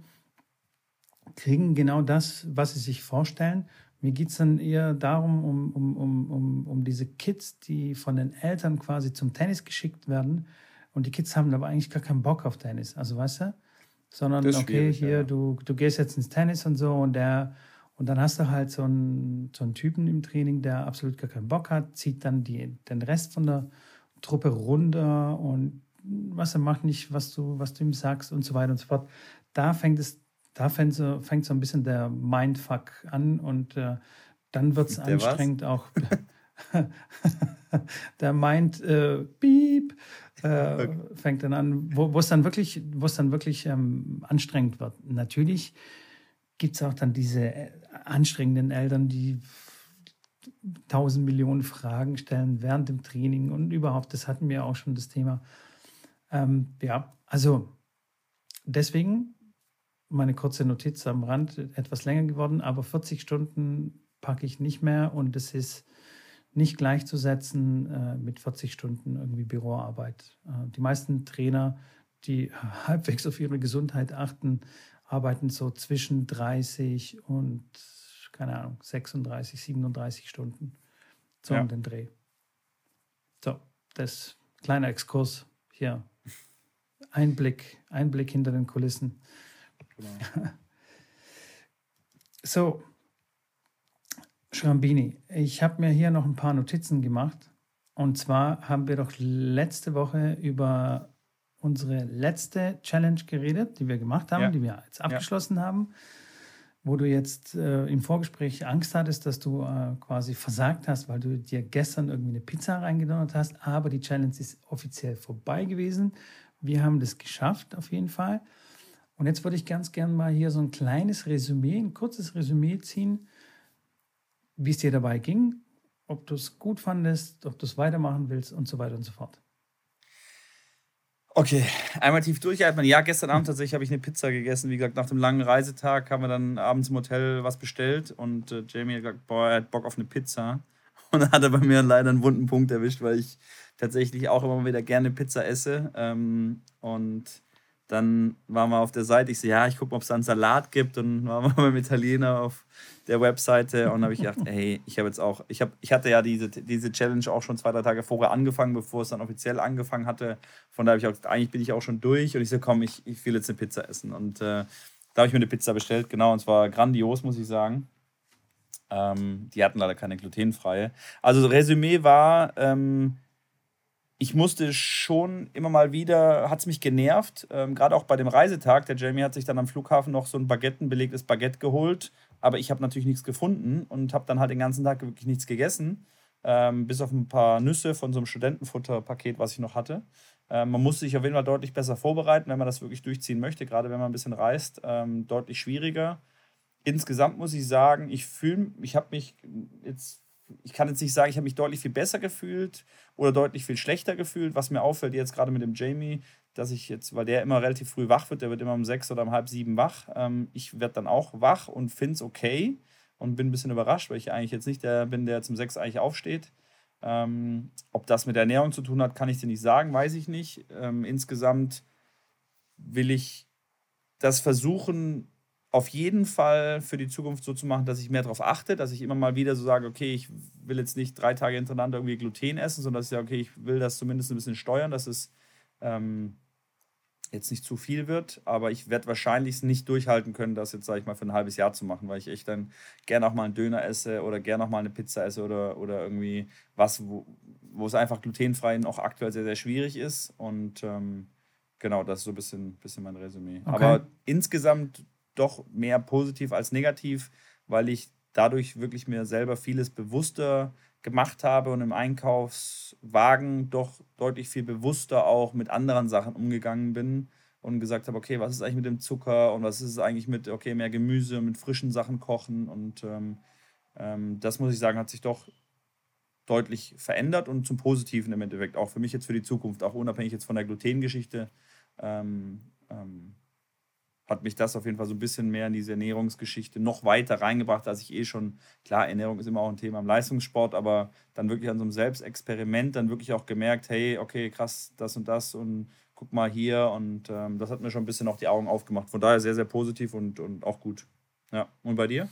kriegen genau das, was sie sich vorstellen. Mir geht es dann eher darum, um, um, um, um, um diese Kids, die von den Eltern quasi zum Tennis geschickt werden. Und die Kids haben aber eigentlich gar keinen Bock auf Tennis. Also weißt du? Sondern, okay, hier, ja. du, du gehst jetzt ins Tennis und so und der und dann hast du halt so einen, so einen Typen im Training, der absolut gar keinen Bock hat, zieht dann die, den Rest von der Truppe runter und was er macht nicht, was du, was du ihm sagst und so weiter und so fort. Da fängt es, da fängt so, fängt so ein bisschen der Mindfuck an und äh, dann wird es anstrengend was? auch. der meint äh, Piep äh, okay. fängt dann an, wo es dann wirklich, wo es dann wirklich ähm, anstrengend wird. Natürlich gibt es auch dann diese äh, anstrengenden Eltern, die tausend Millionen Fragen stellen während dem Training und überhaupt, das hatten wir auch schon das Thema. Ähm, ja, also deswegen meine kurze Notiz am Rand, etwas länger geworden, aber 40 Stunden packe ich nicht mehr und es ist nicht gleichzusetzen äh, mit 40 Stunden irgendwie Büroarbeit. Äh, die meisten Trainer, die halbwegs auf ihre Gesundheit achten, arbeiten so zwischen 30 und, keine Ahnung, 36, 37 Stunden. So ja. um den Dreh. So, das kleiner Exkurs hier. Einblick, Einblick hinter den Kulissen. Genau. so, Schrambini, ich habe mir hier noch ein paar Notizen gemacht. Und zwar haben wir doch letzte Woche über unsere letzte Challenge geredet, die wir gemacht haben, ja. die wir jetzt abgeschlossen ja. haben, wo du jetzt äh, im Vorgespräch Angst hattest, dass du äh, quasi versagt hast, weil du dir gestern irgendwie eine Pizza reingedonnert hast, aber die Challenge ist offiziell vorbei gewesen. Wir haben das geschafft, auf jeden Fall. Und jetzt würde ich ganz gerne mal hier so ein kleines Resümee, ein kurzes Resümee ziehen, wie es dir dabei ging, ob du es gut fandest, ob du es weitermachen willst und so weiter und so fort. Okay, einmal tief durchatmen. Ja, gestern Abend tatsächlich habe ich eine Pizza gegessen. Wie gesagt, nach dem langen Reisetag haben wir dann abends im Hotel was bestellt und äh, Jamie hat gesagt, boah, er hat Bock auf eine Pizza. Und dann hat er bei mir leider einen wunden Punkt erwischt, weil ich tatsächlich auch immer wieder gerne Pizza esse. Ähm, und dann waren wir auf der Seite, ich so, ja, ich gucke mal, ob es da einen Salat gibt und waren wir beim Italiener auf der Webseite und habe ich gedacht, hey, ich habe jetzt auch, ich, hab, ich hatte ja diese, diese Challenge auch schon zwei, drei Tage vorher angefangen, bevor es dann offiziell angefangen hatte. Von daher habe ich auch gesagt, eigentlich bin ich auch schon durch und ich so, komm, ich, ich will jetzt eine Pizza essen. Und äh, da habe ich mir eine Pizza bestellt, genau, und zwar grandios, muss ich sagen. Ähm, die hatten leider keine glutenfreie. Also Resümee war, ähm, ich musste schon immer mal wieder, hat es mich genervt, ähm, gerade auch bei dem Reisetag. Der Jamie hat sich dann am Flughafen noch so ein baguettenbelegtes Baguette geholt, aber ich habe natürlich nichts gefunden und habe dann halt den ganzen Tag wirklich nichts gegessen, ähm, bis auf ein paar Nüsse von so einem Studentenfutterpaket, was ich noch hatte. Ähm, man muss sich auf jeden Fall deutlich besser vorbereiten, wenn man das wirklich durchziehen möchte, gerade wenn man ein bisschen reist, ähm, deutlich schwieriger. Insgesamt muss ich sagen, ich fühle, ich habe mich jetzt ich kann jetzt nicht sagen, ich habe mich deutlich viel besser gefühlt oder deutlich viel schlechter gefühlt. Was mir auffällt jetzt gerade mit dem Jamie, dass ich jetzt, weil der immer relativ früh wach wird, der wird immer um sechs oder um halb sieben wach. Ähm, ich werde dann auch wach und finde es okay und bin ein bisschen überrascht, weil ich eigentlich jetzt nicht der bin, der zum sechs eigentlich aufsteht. Ähm, ob das mit der Ernährung zu tun hat, kann ich dir nicht sagen, weiß ich nicht. Ähm, insgesamt will ich das versuchen, auf jeden Fall für die Zukunft so zu machen, dass ich mehr darauf achte, dass ich immer mal wieder so sage, okay, ich will jetzt nicht drei Tage hintereinander irgendwie Gluten essen, sondern dass ich sage, okay, ich will das zumindest ein bisschen steuern, dass es ähm, jetzt nicht zu viel wird, aber ich werde wahrscheinlich nicht durchhalten können, das jetzt, sage ich mal, für ein halbes Jahr zu machen, weil ich echt dann gerne auch mal einen Döner esse oder gerne auch mal eine Pizza esse oder, oder irgendwie was, wo, wo es einfach glutenfrei noch aktuell sehr, sehr schwierig ist und ähm, genau, das ist so ein bisschen, bisschen mein Resümee. Okay. Aber insgesamt doch mehr positiv als negativ, weil ich dadurch wirklich mir selber vieles bewusster gemacht habe und im Einkaufswagen doch deutlich viel bewusster auch mit anderen Sachen umgegangen bin und gesagt habe, okay, was ist eigentlich mit dem Zucker und was ist es eigentlich mit, okay, mehr Gemüse, mit frischen Sachen kochen und ähm, ähm, das muss ich sagen, hat sich doch deutlich verändert und zum Positiven im Endeffekt, auch für mich jetzt für die Zukunft, auch unabhängig jetzt von der Glutengeschichte. Ähm, ähm hat mich das auf jeden Fall so ein bisschen mehr in diese Ernährungsgeschichte noch weiter reingebracht, als ich eh schon, klar, Ernährung ist immer auch ein Thema im Leistungssport, aber dann wirklich an so einem Selbstexperiment dann wirklich auch gemerkt, hey, okay, krass, das und das und guck mal hier und ähm, das hat mir schon ein bisschen auch die Augen aufgemacht. Von daher sehr, sehr positiv und, und auch gut. Ja, und bei dir?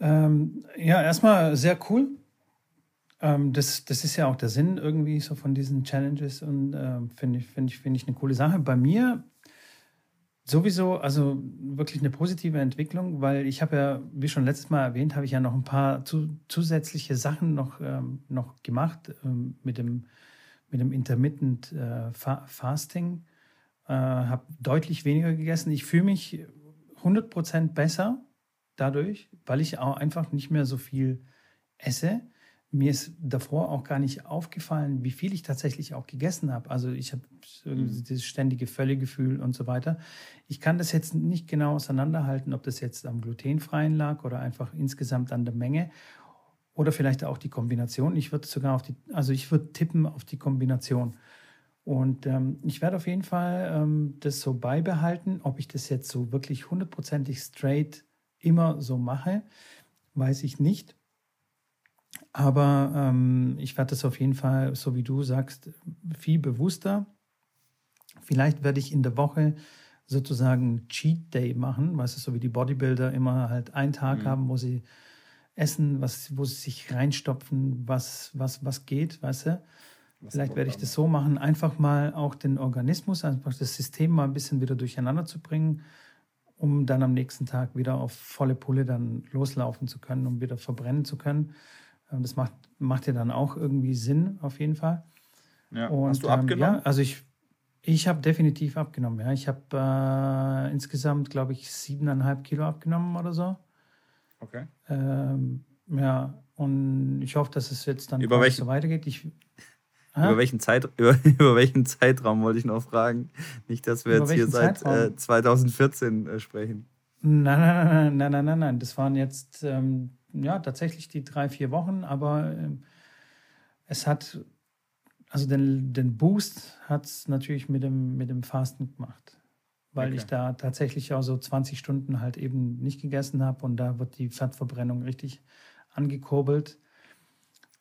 Ähm, ja, erstmal sehr cool. Ähm, das, das ist ja auch der Sinn irgendwie so von diesen Challenges und äh, finde ich, find ich, find ich eine coole Sache. Bei mir Sowieso, also wirklich eine positive Entwicklung, weil ich habe ja, wie schon letztes Mal erwähnt, habe ich ja noch ein paar zu, zusätzliche Sachen noch, ähm, noch gemacht ähm, mit, dem, mit dem Intermittent äh, Fasting. Äh, habe deutlich weniger gegessen. Ich fühle mich 100% besser dadurch, weil ich auch einfach nicht mehr so viel esse mir ist davor auch gar nicht aufgefallen, wie viel ich tatsächlich auch gegessen habe. Also ich habe mhm. dieses ständige Völlegefühl und so weiter. Ich kann das jetzt nicht genau auseinanderhalten, ob das jetzt am glutenfreien lag oder einfach insgesamt an der Menge oder vielleicht auch die Kombination. Ich würde sogar auf die, also ich würde tippen auf die Kombination. Und ähm, ich werde auf jeden Fall ähm, das so beibehalten. Ob ich das jetzt so wirklich hundertprozentig straight immer so mache, weiß ich nicht. Aber ähm, ich werde das auf jeden Fall, so wie du sagst, viel bewusster. Vielleicht werde ich in der Woche sozusagen Cheat Day machen, weißt du, so wie die Bodybuilder immer halt einen Tag mhm. haben, wo sie essen, was, wo sie sich reinstopfen, was, was, was geht, weißt du. Was Vielleicht werde ich das so machen, einfach mal auch den Organismus, einfach das System mal ein bisschen wieder durcheinander zu bringen, um dann am nächsten Tag wieder auf volle Pulle dann loslaufen zu können, um wieder verbrennen zu können. Ähm, das macht, macht ja dann auch irgendwie Sinn, auf jeden Fall. Ja. Und, Hast du abgenommen? Ähm, ja, also ich, ich habe definitiv abgenommen. Ja. Ich habe äh, insgesamt, glaube ich, siebeneinhalb Kilo abgenommen oder so. Okay. Ähm, ja, und ich hoffe, dass es jetzt dann über welchen, so weitergeht. Ich, über, welchen Zeit, über, über, welchen Zeitraum wollte ich noch fragen? Nicht, dass wir über jetzt hier seit äh, 2014 äh, sprechen. Nein, nein, nein, nein, nein, nein, nein. Das waren jetzt ähm, ja, tatsächlich die drei, vier Wochen, aber äh, es hat, also den, den Boost hat es natürlich mit dem, mit dem Fasten gemacht, weil okay. ich da tatsächlich auch so 20 Stunden halt eben nicht gegessen habe und da wird die Fettverbrennung richtig angekurbelt.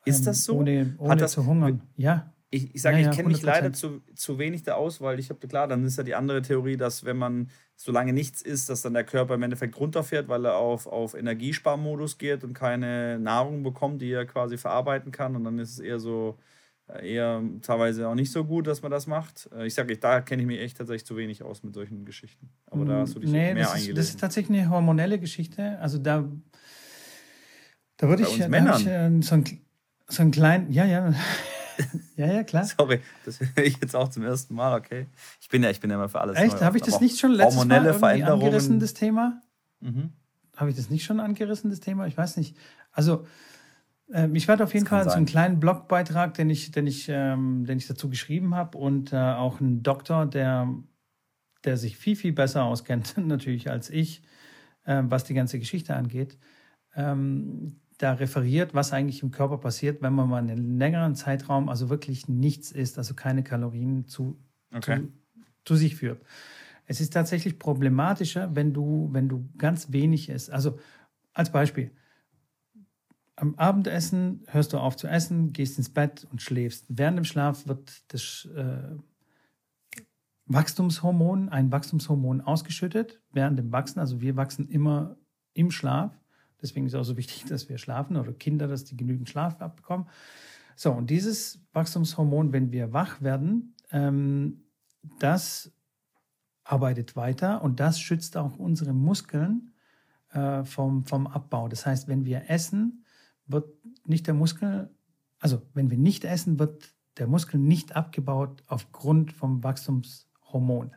Ist das ähm, so? Ohne, ohne das, zu hungern. Ja. Ich, ich sage, ja, ich kenne mich leider zu, zu wenig da aus, weil ich habe, klar, dann ist ja die andere Theorie, dass wenn man solange nichts isst, dass dann der Körper im Endeffekt runterfährt, weil er auf, auf Energiesparmodus geht und keine Nahrung bekommt, die er quasi verarbeiten kann. Und dann ist es eher so, äh, eher teilweise auch nicht so gut, dass man das macht. Äh, ich sage, da kenne ich mich echt tatsächlich zu wenig aus mit solchen Geschichten. Aber da hast du dich nee, mehr das ist, das ist tatsächlich eine hormonelle Geschichte. Also da, da würde ich, da ich so, ein, so einen kleinen, ja, ja. ja, ja, klar. Sorry, das höre ich jetzt auch zum ersten Mal, okay. Ich bin ja, ich bin ja immer für alles. Echt? Habe ich das nicht schon letztes hormonelle Mal angerissen, das Thema? Mhm. Habe ich das nicht schon angerissen, das Thema? Ich weiß nicht. Also, ähm, ich werde auf jeden Fall sein. so einen kleinen Blogbeitrag, den ich, den ich, ähm, den ich dazu geschrieben habe und äh, auch einen Doktor, der, der sich viel, viel besser auskennt, natürlich als ich, äh, was die ganze Geschichte angeht. Ähm, da referiert, was eigentlich im Körper passiert, wenn man mal einen längeren Zeitraum also wirklich nichts isst, also keine Kalorien zu, okay. zu, zu sich führt. Es ist tatsächlich problematischer, wenn du, wenn du ganz wenig isst. Also als Beispiel, am Abendessen hörst du auf zu essen, gehst ins Bett und schläfst. Während dem Schlaf wird das äh, Wachstumshormon, ein Wachstumshormon ausgeschüttet während dem Wachsen. Also wir wachsen immer im Schlaf. Deswegen ist es auch so wichtig, dass wir schlafen oder Kinder, dass die genügend Schlaf abbekommen. So, und dieses Wachstumshormon, wenn wir wach werden, ähm, das arbeitet weiter und das schützt auch unsere Muskeln äh, vom, vom Abbau. Das heißt, wenn wir essen, wird nicht der Muskel, also wenn wir nicht essen, wird der Muskel nicht abgebaut aufgrund vom Wachstumshormon.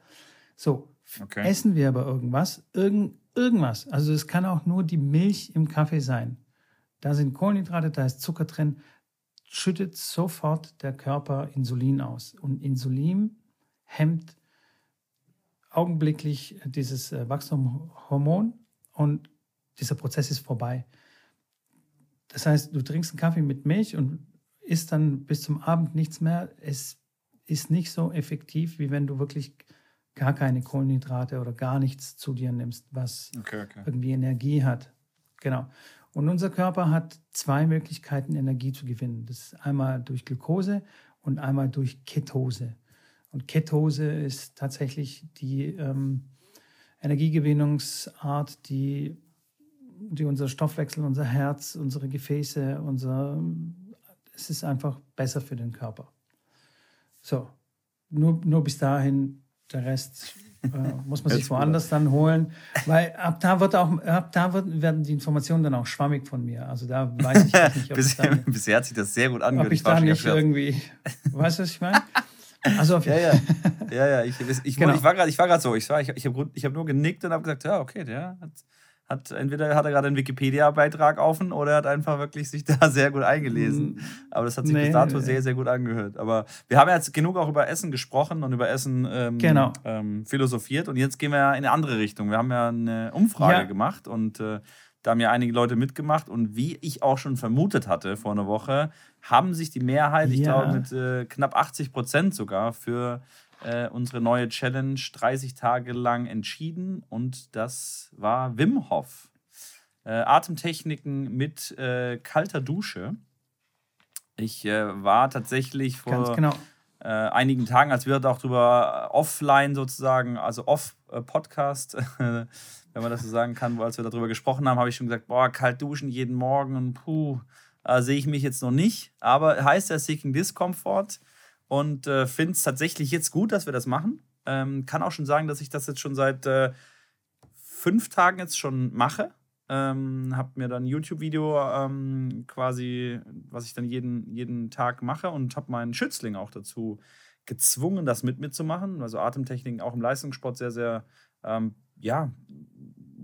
So, okay. essen wir aber irgendwas, irgend, irgendwas, also es kann auch nur die Milch im Kaffee sein. Da sind Kohlenhydrate, da ist Zucker drin, schüttet sofort der Körper Insulin aus. Und Insulin hemmt augenblicklich dieses äh, Wachstumshormon und dieser Prozess ist vorbei. Das heißt, du trinkst einen Kaffee mit Milch und isst dann bis zum Abend nichts mehr. Es ist nicht so effektiv, wie wenn du wirklich gar keine Kohlenhydrate oder gar nichts zu dir nimmst, was okay, okay. irgendwie Energie hat. Genau. Und unser Körper hat zwei Möglichkeiten, Energie zu gewinnen. Das ist einmal durch Glucose und einmal durch Ketose. Und Ketose ist tatsächlich die ähm, Energiegewinnungsart, die die unser Stoffwechsel, unser Herz, unsere Gefäße, unser, es ist einfach besser für den Körper. So, nur, nur bis dahin, der Rest äh, muss man sich woanders dann holen, weil ab da wird auch, ab da wird, werden die Informationen dann auch schwammig von mir. Also da weiß ich nicht, ob bisher, dann, bisher hat sich das sehr gut angehört. Ob ich, ich da nicht irgendwie, weißt du, was ich meine? Also ja, ja, ja, ja. Ich, ich, genau. ich war gerade, ich war gerade so, ich, ich, ich habe hab nur genickt und habe gesagt, ja, okay, der hat hat entweder hat er gerade einen Wikipedia-Beitrag offen oder er hat einfach wirklich sich da sehr gut eingelesen. Aber das hat sich nee, bis dato sehr, sehr gut angehört. Aber wir haben jetzt genug auch über Essen gesprochen und über Essen ähm, genau. ähm, philosophiert. Und jetzt gehen wir ja in eine andere Richtung. Wir haben ja eine Umfrage ja. gemacht und äh, da haben ja einige Leute mitgemacht. Und wie ich auch schon vermutet hatte vor einer Woche, haben sich die Mehrheit, ja. ich glaube mit äh, knapp 80 Prozent sogar, für äh, unsere neue Challenge 30 Tage lang entschieden und das war Wim Hof. Äh, Atemtechniken mit äh, kalter Dusche. Ich äh, war tatsächlich vor genau. Äh, einigen Tagen, als wir auch drüber offline sozusagen, also off-Podcast, wenn man das so sagen kann, als wir darüber gesprochen haben, habe ich schon gesagt, boah, kalt duschen jeden Morgen und puh, sehe ich mich jetzt noch nicht. Aber heißt ja Seeking Discomfort und äh, finde es tatsächlich jetzt gut, dass wir das machen. Ähm, kann auch schon sagen, dass ich das jetzt schon seit äh, fünf Tagen jetzt schon mache. Ähm, habe mir dann ein YouTube-Video ähm, quasi, was ich dann jeden, jeden Tag mache und habe meinen Schützling auch dazu gezwungen, das mit mitzumachen. Also Atemtechniken auch im Leistungssport sehr, sehr ähm, ja,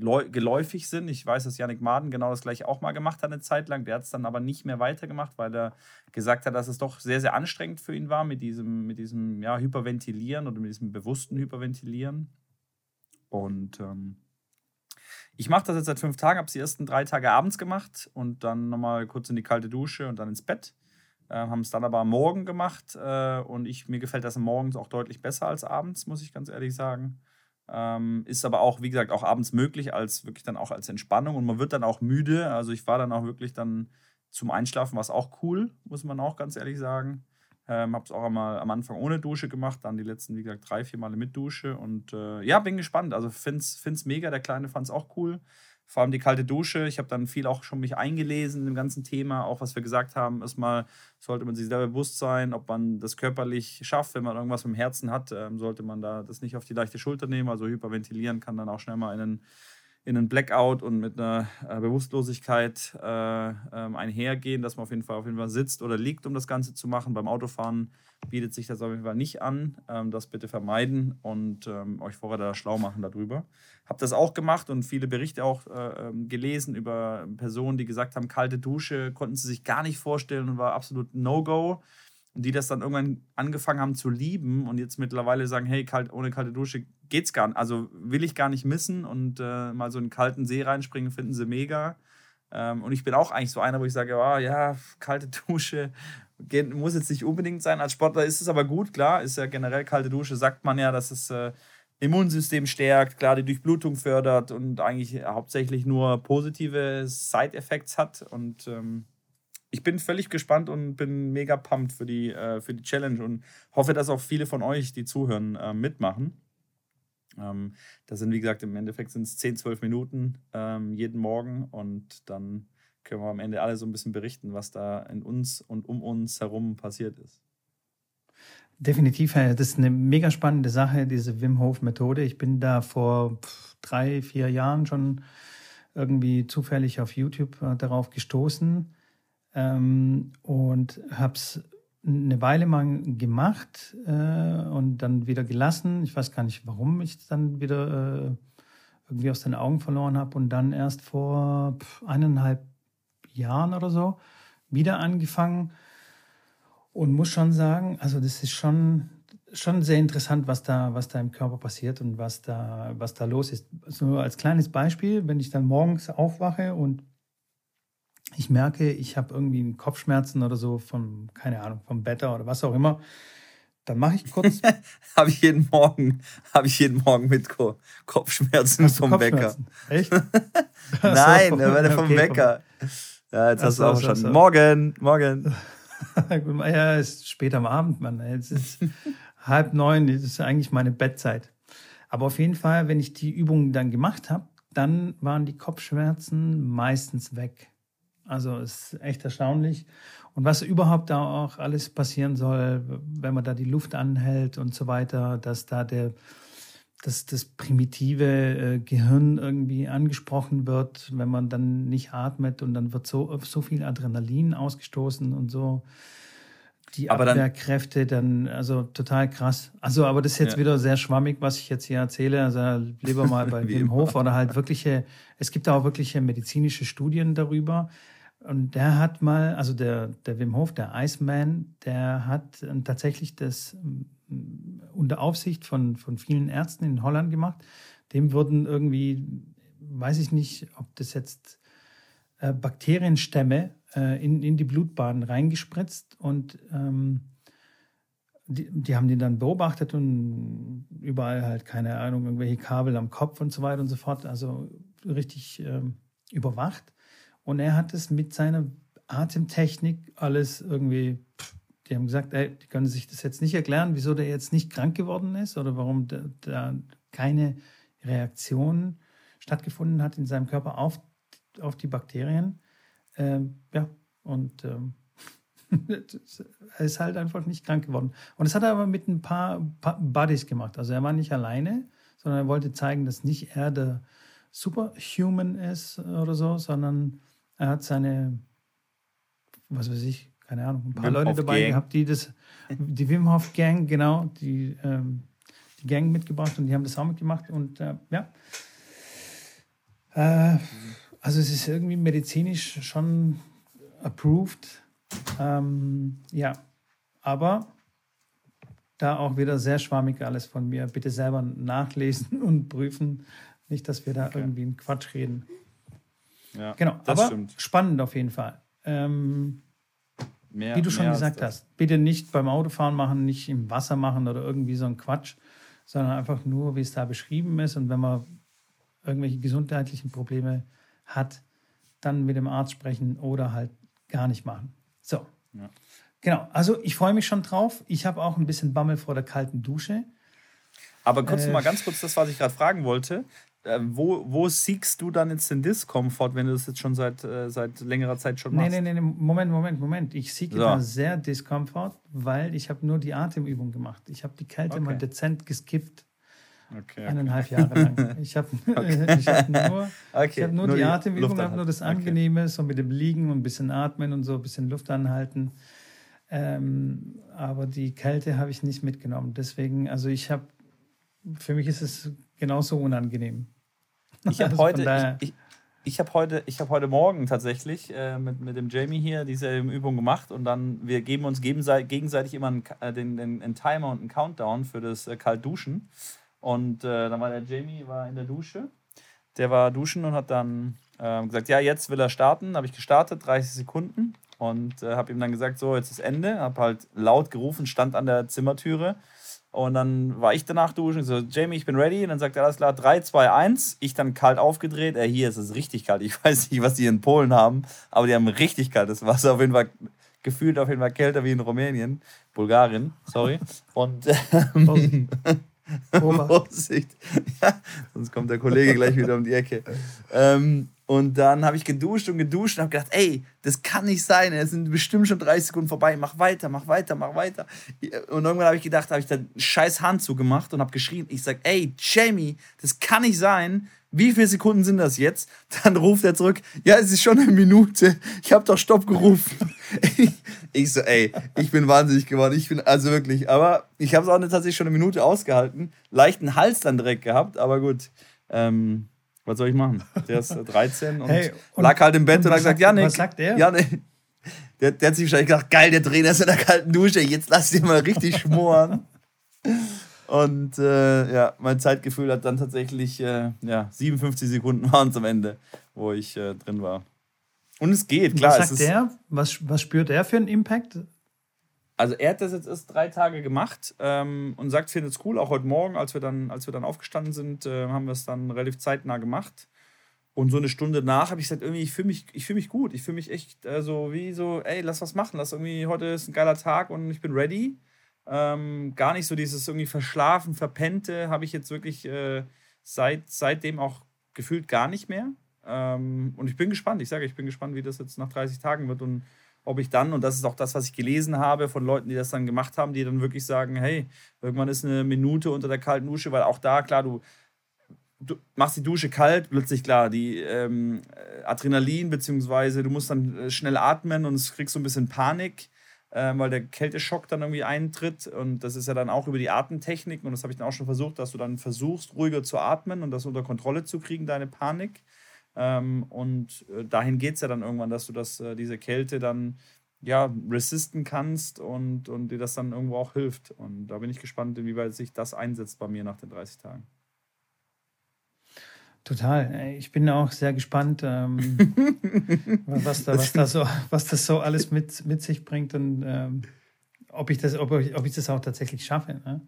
geläufig sind. Ich weiß, dass Yannick Maden genau das gleiche auch mal gemacht hat eine Zeit lang. Der hat es dann aber nicht mehr weitergemacht, weil er gesagt hat, dass es doch sehr, sehr anstrengend für ihn war mit diesem, mit diesem ja, Hyperventilieren oder mit diesem bewussten Hyperventilieren. Und ähm, ich mache das jetzt seit fünf Tagen, habe es die ersten drei Tage abends gemacht und dann nochmal kurz in die kalte Dusche und dann ins Bett. Äh, haben es dann aber am Morgen gemacht äh, und ich, mir gefällt das morgens auch deutlich besser als abends, muss ich ganz ehrlich sagen. Ähm, ist aber auch, wie gesagt, auch abends möglich, als wirklich dann auch als Entspannung. Und man wird dann auch müde. Also ich war dann auch wirklich dann zum Einschlafen, was auch cool, muss man auch ganz ehrlich sagen. Ähm, habe es auch einmal am Anfang ohne Dusche gemacht, dann die letzten, wie gesagt, drei, vier Male mit Dusche. Und äh, ja, bin gespannt. Also finde es mega. Der Kleine fand es auch cool. Vor allem die kalte Dusche. Ich habe dann viel auch schon mich eingelesen im ganzen Thema. Auch was wir gesagt haben, erstmal sollte man sich selber bewusst sein, ob man das körperlich schafft. Wenn man irgendwas im Herzen hat, ähm, sollte man da das nicht auf die leichte Schulter nehmen. Also hyperventilieren kann dann auch schnell mal in einen in einen Blackout und mit einer äh, Bewusstlosigkeit äh, ähm, einhergehen, dass man auf jeden Fall auf jeden Fall sitzt oder liegt, um das Ganze zu machen. Beim Autofahren bietet sich das auf jeden Fall nicht an. Ähm, das bitte vermeiden und ähm, euch vorher da schlau machen darüber. Habe das auch gemacht und viele Berichte auch äh, ähm, gelesen über Personen, die gesagt haben, kalte Dusche konnten sie sich gar nicht vorstellen und war absolut No-Go die das dann irgendwann angefangen haben zu lieben und jetzt mittlerweile sagen, hey, kalt, ohne kalte Dusche geht's gar nicht. Also will ich gar nicht missen und äh, mal so in einen kalten See reinspringen, finden sie mega. Ähm, und ich bin auch eigentlich so einer, wo ich sage, oh, ja, kalte Dusche geht, muss jetzt nicht unbedingt sein. Als Sportler ist es aber gut, klar, ist ja generell kalte Dusche, sagt man ja, dass es äh, Immunsystem stärkt, klar die Durchblutung fördert und eigentlich hauptsächlich nur positive Side-Effects hat. Und ähm, ich bin völlig gespannt und bin mega pumped für die, äh, für die Challenge und hoffe, dass auch viele von euch, die zuhören, äh, mitmachen. Ähm, das sind, wie gesagt, im Endeffekt sind es 10, 12 Minuten ähm, jeden Morgen und dann können wir am Ende alle so ein bisschen berichten, was da in uns und um uns herum passiert ist. Definitiv, das ist eine mega spannende Sache, diese Wim Hof Methode. Ich bin da vor drei, vier Jahren schon irgendwie zufällig auf YouTube äh, darauf gestoßen ähm, und habe es eine Weile mal gemacht äh, und dann wieder gelassen. Ich weiß gar nicht, warum ich es dann wieder äh, irgendwie aus den Augen verloren habe und dann erst vor eineinhalb Jahren oder so wieder angefangen und muss schon sagen, also das ist schon schon sehr interessant, was da, was da im Körper passiert und was da, was da los ist. So als kleines Beispiel, wenn ich dann morgens aufwache und ich merke, ich habe irgendwie Kopfschmerzen oder so vom, keine Ahnung, vom Wetter oder was auch immer, dann mache ich kurz. habe ich jeden Morgen, habe ich jeden Morgen mit Kopfschmerzen vom Kopfschmerzen? Wecker. Echt? Nein, so, okay, vom Wecker. Ja, jetzt hast du auch schon. So. Morgen, morgen. ja, es ist spät am Abend, Mann. Es ist halb neun, das ist eigentlich meine Bettzeit. Aber auf jeden Fall, wenn ich die Übungen dann gemacht habe, dann waren die Kopfschmerzen meistens weg. Also es ist echt erstaunlich. Und was überhaupt da auch alles passieren soll, wenn man da die Luft anhält und so weiter, dass da der, dass das primitive äh, Gehirn irgendwie angesprochen wird, wenn man dann nicht atmet und dann wird so, so viel Adrenalin ausgestoßen und so. Die aber Abwehrkräfte dann, also total krass. Also, aber das ist jetzt ja. wieder sehr schwammig, was ich jetzt hier erzähle. Also lieber mal bei Wim Hof oder halt wirkliche, es gibt auch wirkliche medizinische Studien darüber. Und der hat mal, also der, der Wim Hof, der Iceman, der hat äh, tatsächlich das mm, unter Aufsicht von, von vielen Ärzten in Holland gemacht. Dem wurden irgendwie, weiß ich nicht, ob das jetzt äh, Bakterienstämme äh, in, in die Blutbahn reingespritzt und ähm, die, die haben den dann beobachtet und überall halt, keine Ahnung, irgendwelche Kabel am Kopf und so weiter und so fort, also richtig ähm, überwacht. Und er hat es mit seiner Atemtechnik alles irgendwie, die haben gesagt, ey, die können sich das jetzt nicht erklären, wieso der jetzt nicht krank geworden ist oder warum da keine Reaktion stattgefunden hat in seinem Körper auf, auf die Bakterien. Ähm, ja, und ähm, er ist halt einfach nicht krank geworden. Und das hat er aber mit ein paar, Buddies gemacht. Also er war nicht alleine, sondern er wollte zeigen, dass nicht er der Superhuman ist oder so, sondern er hat seine, was weiß ich, keine Ahnung, ein paar Wim Leute dabei Gang. gehabt, die das, die Wim Hof Gang, genau, die, ähm, die Gang mitgebracht und die haben das auch mitgemacht und äh, ja. Äh, also es ist irgendwie medizinisch schon approved. Ähm, ja, aber da auch wieder sehr schwammig alles von mir. Bitte selber nachlesen und prüfen. Nicht, dass wir da okay. irgendwie einen Quatsch reden. Ja, genau, aber stimmt. spannend auf jeden Fall. Ähm, mehr, wie du schon gesagt hast, bitte nicht beim Autofahren machen, nicht im Wasser machen oder irgendwie so ein Quatsch, sondern einfach nur, wie es da beschrieben ist. Und wenn man irgendwelche gesundheitlichen Probleme hat, dann mit dem Arzt sprechen oder halt gar nicht machen. So. Ja. Genau, also ich freue mich schon drauf. Ich habe auch ein bisschen Bammel vor der kalten Dusche. Aber kurz äh, mal ganz kurz das, was ich gerade fragen wollte. Äh, wo, wo siegst du dann jetzt den Diskomfort, wenn du das jetzt schon seit, äh, seit längerer Zeit schon machst? Nee, nee, nee, Moment, Moment, Moment. Ich siege so. da sehr Diskomfort, weil ich habe nur die Atemübung gemacht. Ich habe die Kälte okay. mal dezent geskippt. Okay, Eineinhalb Jahre lang. Ich habe okay. ich hab nur, okay. hab nur, nur die, die Atemübung, habe nur das Angenehme, so mit dem Liegen und ein bisschen atmen und so ein bisschen Luft anhalten. Ähm, aber die Kälte habe ich nicht mitgenommen. Deswegen, also ich habe, für mich ist es genauso unangenehm. Ich habe also heute, ich, ich, ich habe heute, ich habe heute Morgen tatsächlich äh, mit, mit dem Jamie hier diese Übung gemacht und dann wir geben uns gegenseitig immer einen, äh, den, den, einen Timer und einen Countdown für das äh, Kaltduschen. Und äh, dann war der Jamie war in der Dusche. Der war duschen und hat dann äh, gesagt, ja, jetzt will er starten. Habe ich gestartet, 30 Sekunden und äh, habe ihm dann gesagt, so, jetzt ist Ende. Habe halt laut gerufen, stand an der Zimmertüre. Und dann war ich danach duschen, so, Jamie, ich bin ready. Und dann sagt er, alles klar, 3, 2, 1. Ich dann kalt aufgedreht. Äh, hier ist es richtig kalt. Ich weiß nicht, was die in Polen haben, aber die haben richtig kaltes Wasser. Auf jeden Fall gefühlt auf jeden Fall kälter wie in Rumänien. Bulgarien, sorry. Und ähm, Vorsicht. Ja, sonst kommt der Kollege gleich wieder um die Ecke. Ähm, und dann habe ich geduscht und geduscht und habe gedacht, ey, das kann nicht sein. Es sind bestimmt schon 30 Sekunden vorbei. Mach weiter, mach weiter, mach weiter. Und irgendwann habe ich gedacht, habe ich da scheiß Hand zugemacht und habe geschrien. Ich sage, ey, Jamie, das kann nicht sein. Wie viele Sekunden sind das jetzt? Dann ruft er zurück, ja, es ist schon eine Minute. Ich habe doch Stopp gerufen. ich so, ey, ich bin wahnsinnig geworden. Ich bin also wirklich, aber ich habe es auch tatsächlich schon eine Minute ausgehalten. Leichten Hals dann direkt gehabt, aber gut. Ähm, was soll ich machen? Der ist 13 und, hey, und lag halt im Bett und, und hat gesagt, Janik. Was sagt der? Janik. Der, der hat sich wahrscheinlich gedacht, geil, der Trainer ist in der kalten Dusche, jetzt lass dich mal richtig schmoren. und äh, ja, mein Zeitgefühl hat dann tatsächlich äh, ja, 57 Sekunden waren es am Ende, wo ich äh, drin war. Und es geht, klar. Was sagt der? Was, was spürt er für einen Impact? Also er hat das jetzt erst drei Tage gemacht ähm, und sagt, findet es cool. Auch heute Morgen, als wir dann, als wir dann aufgestanden sind, äh, haben wir es dann relativ zeitnah gemacht. Und so eine Stunde nach habe ich gesagt, irgendwie, ich fühle mich, fühl mich gut. Ich fühle mich echt äh, so wie so, ey, lass was machen. Lass irgendwie, heute ist ein geiler Tag und ich bin ready. Ähm, gar nicht so dieses irgendwie verschlafen, verpennte habe ich jetzt wirklich äh, seit, seitdem auch gefühlt gar nicht mehr. Ähm, und ich bin gespannt. Ich sage, ich bin gespannt, wie das jetzt nach 30 Tagen wird und ob ich dann, und das ist auch das, was ich gelesen habe von Leuten, die das dann gemacht haben, die dann wirklich sagen, hey, irgendwann ist eine Minute unter der kalten Dusche, weil auch da, klar, du, du machst die Dusche kalt, plötzlich klar, die ähm, Adrenalin, beziehungsweise du musst dann äh, schnell atmen und es kriegst so ein bisschen Panik, äh, weil der Kälteschock dann irgendwie eintritt und das ist ja dann auch über die Atemtechnik und das habe ich dann auch schon versucht, dass du dann versuchst, ruhiger zu atmen und das unter Kontrolle zu kriegen, deine Panik. Ähm, und äh, dahin geht es ja dann irgendwann, dass du das, äh, diese Kälte dann ja, resisten kannst und, und dir das dann irgendwo auch hilft. Und da bin ich gespannt, inwieweit sich das einsetzt bei mir nach den 30 Tagen. Total. Ich bin auch sehr gespannt, ähm, was, da, was, da so, was das so alles mit, mit sich bringt und ähm, ob, ich das, ob, ich, ob ich das auch tatsächlich schaffe. Ne?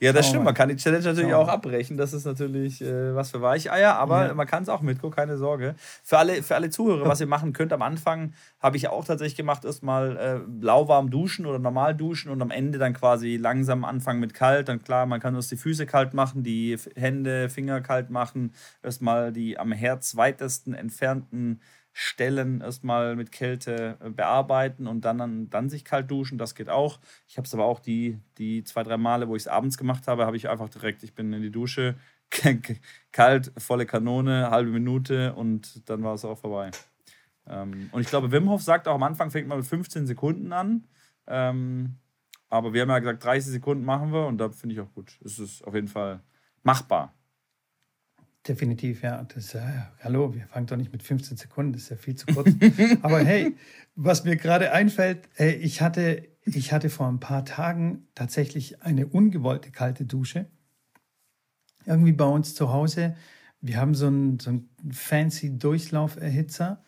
Ja, das stimmt. Man kann die Challenge natürlich auch abbrechen. Das ist natürlich äh, was für Weicheier, aber ja. man kann es auch mitgucken, keine Sorge. Für alle, für alle Zuhörer, was ihr machen könnt, am Anfang habe ich auch tatsächlich gemacht, erstmal äh, lauwarm duschen oder normal duschen und am Ende dann quasi langsam anfangen mit kalt. Dann klar, man kann erst die Füße kalt machen, die Hände, Finger kalt machen, erstmal die am Herz weitesten entfernten Stellen erstmal mit Kälte äh, bearbeiten und dann, dann sich kalt duschen. Das geht auch. Ich habe es aber auch die, die zwei, drei Male, wo ich es abends gemacht habe, habe ich einfach direkt, ich bin in die Dusche, kalt, volle Kanone, halbe Minute und dann war es auch vorbei. Ähm, und ich glaube, Wim Hof sagt auch am Anfang fängt man mit 15 Sekunden an. Ähm, aber wir haben ja gesagt, 30 Sekunden machen wir und da finde ich auch gut. Es ist auf jeden Fall machbar. Definitiv, ja. Das, äh, hallo, wir fangen doch nicht mit 15 Sekunden, das ist ja viel zu kurz. Aber hey, was mir gerade einfällt, äh, ich, hatte, ich hatte vor ein paar Tagen tatsächlich eine ungewollte kalte Dusche. Irgendwie bei uns zu Hause. Wir haben so einen, so einen fancy Durchlauferhitzer.